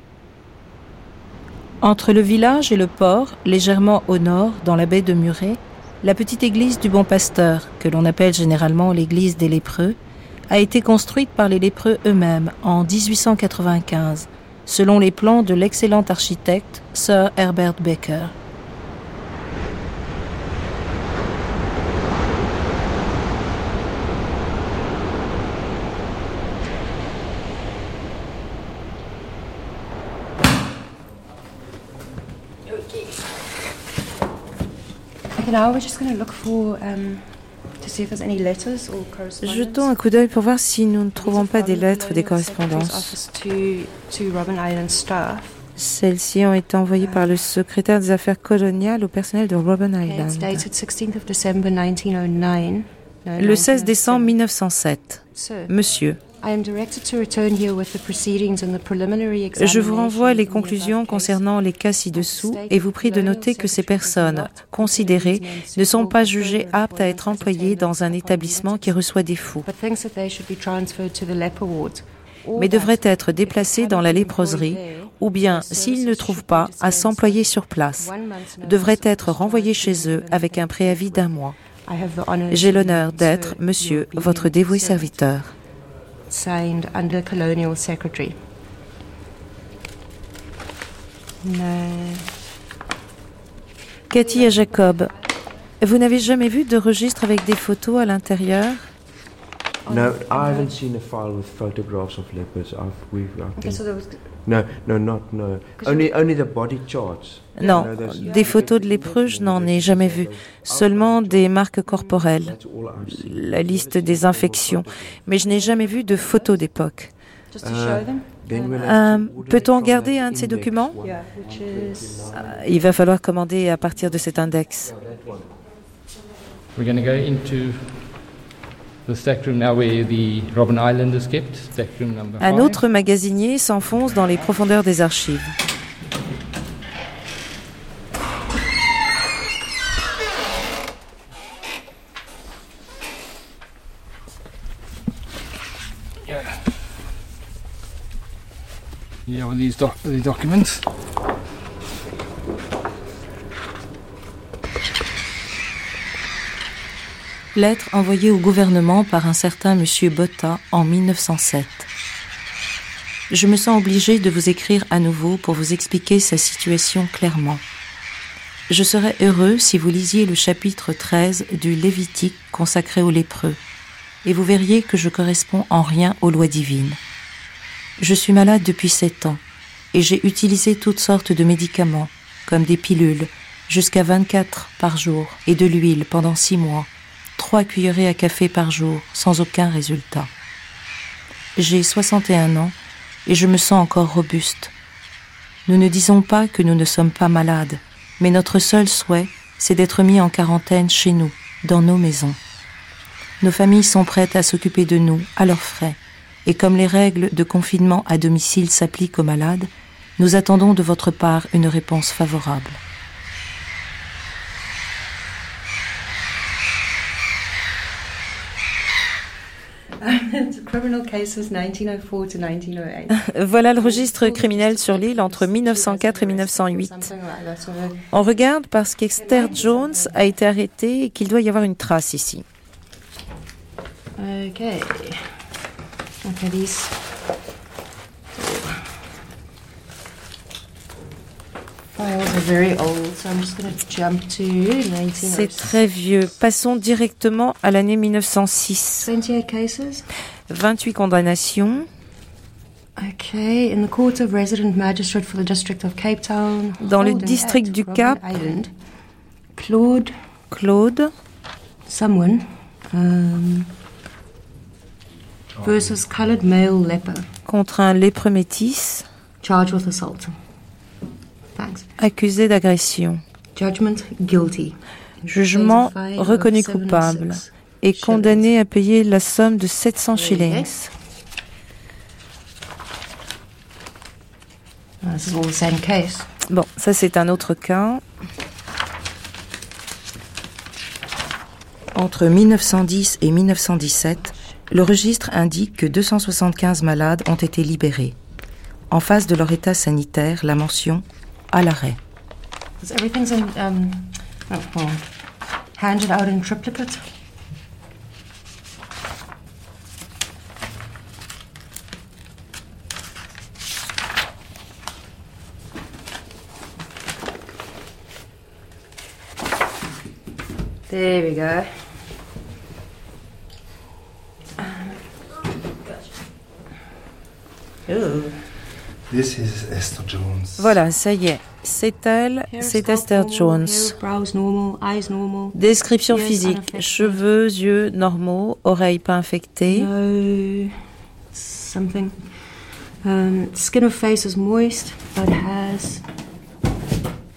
Entre le village et le port, légèrement au nord, dans la baie de Muret, la petite église du Bon Pasteur, que l'on appelle généralement l'église des lépreux, a été construite par les lépreux eux-mêmes en 1895, selon les plans de l'excellent architecte Sir Herbert Baker. Just um, Jetons un coup d'œil pour voir si nous ne trouvons pas des lettres, des correspondances. Celles-ci ont été envoyées par le secrétaire des affaires coloniales au personnel de Robben Island. Le 16 décembre 1907. Monsieur, je vous renvoie les conclusions concernant les cas ci-dessous et vous prie de noter que ces personnes considérées ne sont pas jugées aptes à être employées dans un établissement qui reçoit des fous, mais devraient être déplacées dans la léproserie ou bien, s'ils ne trouvent pas à s'employer sur place, devraient être renvoyés chez eux avec un préavis d'un mois. J'ai l'honneur d'être, monsieur, votre dévoué serviteur signed under colonial secretary. Cathy et Jacob, vous n'avez jamais vu de registre avec des photos à l'intérieur? No, I haven't seen a file with photographs of leopards. I've, we've, I think. Okay, so there was No, no, not no. Only, only the body charts. Non, des photos de lépreux, je n'en ai jamais vu. Seulement des marques corporelles, la liste des infections. Mais je n'ai jamais vu de photos d'époque. just to show them? Then we'll Euh, Peut-on garder un de ces documents? Euh, Il va falloir commander à partir de cet index. We're Un autre magasinier s'enfonce dans les profondeurs des archives. Here are these doc- the documents. Lettre envoyée au gouvernement par un certain monsieur Botta en 1907. Je me sens obligée de vous écrire à nouveau pour vous expliquer sa situation clairement. Je serais heureux si vous lisiez le chapitre 13 du Lévitique consacré aux lépreux, et vous verriez que je corresponds en rien aux lois divines. Je suis malade depuis sept ans, et j'ai utilisé toutes sortes de médicaments, comme des pilules, jusqu'à 24 par jour, et de l'huile pendant six mois, trois cuillerées à café par jour, sans aucun résultat. J'ai 61 ans et je me sens encore robuste. Nous ne disons pas que nous ne sommes pas malades, mais notre seul souhait, c'est d'être mis en quarantaine chez nous, dans nos maisons. Nos familles sont prêtes à s'occuper de nous, à leurs frais, et comme les règles de confinement à domicile s'appliquent aux malades, nous attendons de votre part une réponse favorable. the criminal cases 1904 to 1908. Voilà le registre criminel sur l'île entre 1904 et 1908. Something like that. So, On regarde parce qu'Esther Jones a été arrêtée et qu'il doit y avoir une trace ici. okay. Okay, these. Files are very old, so I'm just going to jump to 1906. C'est très vieux. Passons directement à l'année 1906. 28 cases. 28 condamnations. Okay, in the Court of Resident Magistrate for the District of Cape Town. Dans le district du Cap. Island, Claude. Claude. Someone. Um, versus colored male leper. Contre un lépreux métis. Charged with assault. Accusé d'agression. Judgment guilty. Jugement reconnu and coupable. Et condamné à payer la somme de 700 shillings. This is all the same case. Bon, ça c'est un autre cas. Entre 1910 et 1917, le registre indique que 275 malades ont été libérés. En face de leur état sanitaire, la mention à l'arrêt. Everything's in, um, oh, oh, handed out in triplicate. There we go. Ooh. This is Esther Jones. Voilà, ça y est, c'est elle, c'est Esther Jones. Description physique, cheveux, yeux normaux, oreilles pas infectées. No, something. Um, skin of face is moist, but has.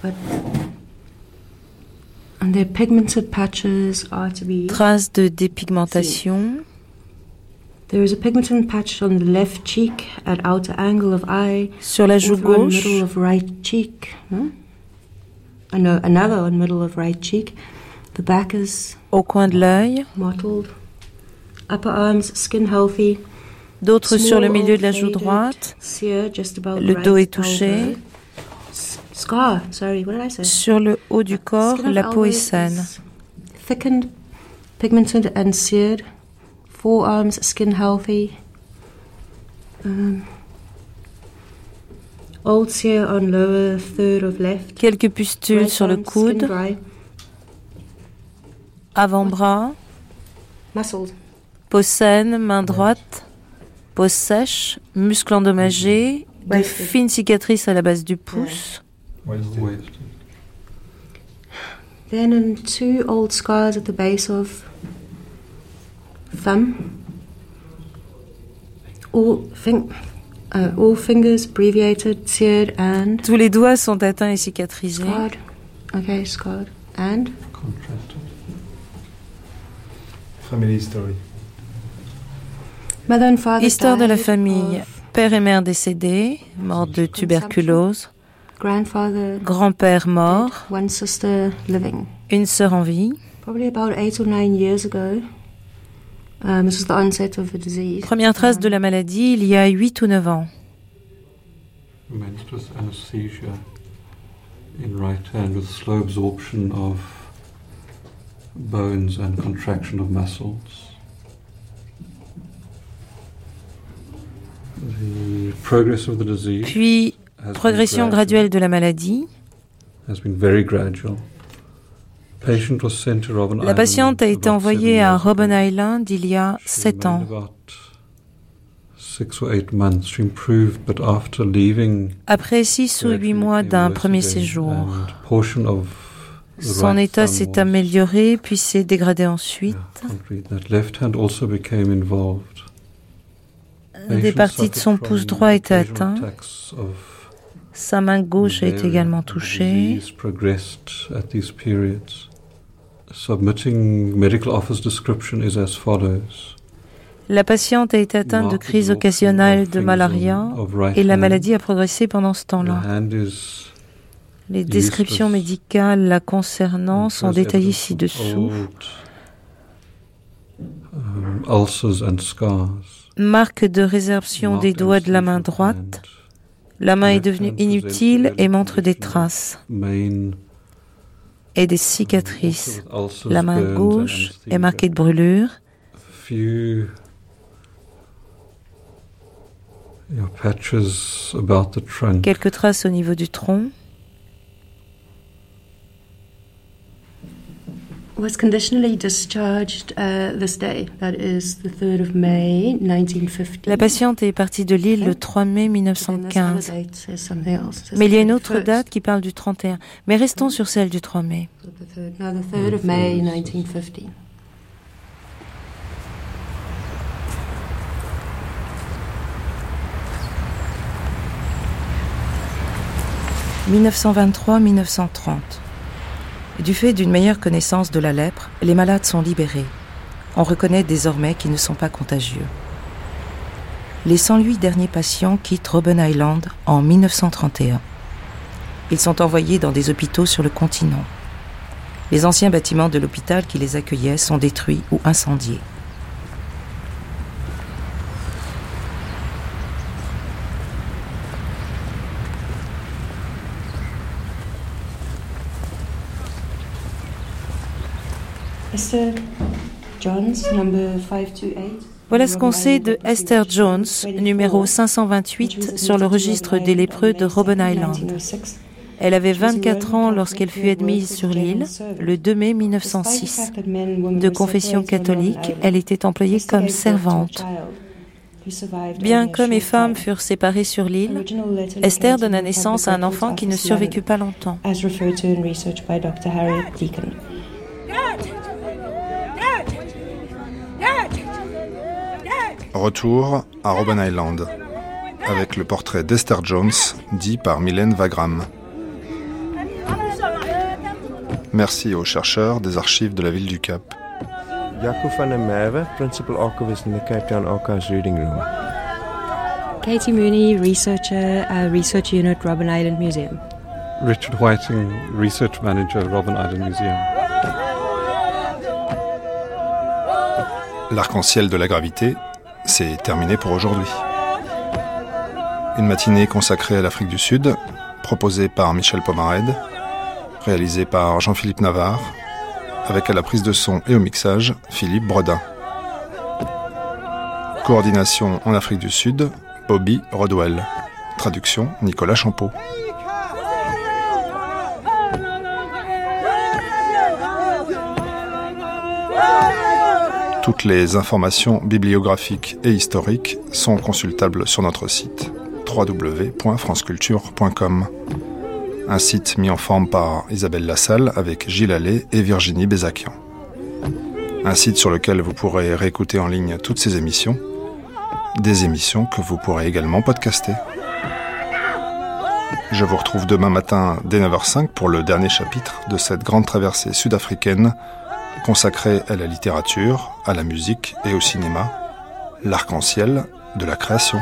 But. And their pigmented patches are to be. Traces de dépigmentation. Sur la joue gauche. middle of right cheek. No? I know another on middle of right cheek. The back is Au coin de l'œil. mottled. Upper arms skin healthy. D'autres sur le milieu de la joue droite. Le dos est touché. elbow. S- Scar, sorry, what did I say? Sur le haut du corps, la peau est saine. Forearms, skin healthy. Um, on lower third of left. Quelques pustules Right sur le arm, coude. Avant-bras. Muscles. Peau saine, main droite, peau sèche, muscles endommagés, de fines cicatrices à la base du pouce. Then two old scars at the base of thumb. All, uh, all fingers abbreviated, seared and. Tous les doigts sont atteints et cicatrisés. Scarred. Okay, scarred. And? Family history. Mother and father Histoire de la famille. Père et mère décédés, mort de tuberculose. Grandfather. Grand-père mort. One sister living. Une sœur en vie. Probably about eight or nine years ago. Première trace de la maladie il y a 8 ou 9 ans. Menstruous anesthesia in right hand with slow absorption of bones and contraction of muscles. The progress of the disease Puis, progression graduelle de la maladie. La patiente a été envoyée à Robben Island il y a sept ans. Après six ou huit mois d'un premier séjour, son état s'est amélioré puis s'est dégradé ensuite. Des parties de son pouce droit étaient atteintes. Sa main gauche a été également touchée. Submitting medical office description is as follows. La patiente a été atteinte de crise occasionnelle de malaria et la maladie a progressé pendant ce temps-là. Les descriptions médicales la concernant sont détaillées ci-dessous. Marque de résorption des doigts de la main droite. La main est devenue inutile et montre des traces et des cicatrices. La main gauche est marquée de brûlures. Quelques traces au niveau du tronc. Was conditionally discharged uh, this day, that is the 3rd of May 1950. La patiente est partie de l'île le 3 mai 1915. Mais il y a une autre date qui parle du 31. Mais restons sur celle du 3 mai. No, the 3rd of May 1950. « 1923-1930. Du fait d'une meilleure connaissance de la lèpre, les malades sont libérés. On reconnaît désormais qu'ils ne sont pas contagieux. Les 108 derniers patients quittent Robben Island en 1931. Ils sont envoyés dans des hôpitaux sur le continent. Les anciens bâtiments de l'hôpital qui les accueillaient sont détruits ou incendiés. Voilà ce qu'on sait de Esther Jones, numéro 528 sur le registre des lépreux de Robben Island. Elle avait 24 ans lorsqu'elle fut admise sur l'île le 2 mai 1906. De confession catholique, elle était employée comme servante. Bien qu'hommes et femmes furent séparés sur l'île, Esther donna naissance à un enfant qui ne survécut pas longtemps. Retour à Robben Island, avec le portrait d'Esther Jones, dit par Mylène Wagram. Merci aux chercheurs des archives de la ville du Cap. Jaco van der Merwe, principal archivist in the Cape Town Archives Reading Room. Katie Mooney, researcher, uh, Research Unit, Robben Island Museum. Richard Whiting, Research Manager, Robben Island Museum. L'arc-en-ciel de la gravité, c'est terminé pour aujourd'hui. Une matinée consacrée à l'Afrique du Sud, proposée par Michel Pomarède, réalisée par Jean-Philippe Navarre, avec à la prise de son et au mixage Philippe Bredin. Coordination en Afrique du Sud, Bobby Rodwell. Traduction Nicolas Champeau. Toutes les informations bibliographiques et historiques sont consultables sur notre site www.franceculture.com. Un site mis en forme par Isabelle Lassalle avec Gilles Allais et Virginie Bézakian. Un site sur lequel vous pourrez réécouter en ligne toutes ces émissions, des émissions que vous pourrez également podcaster. Je vous retrouve demain matin dès 9h05 pour le dernier chapitre de cette grande traversée sud-africaine consacrée à la littérature, à la musique et au cinéma, l'arc-en-ciel de la création.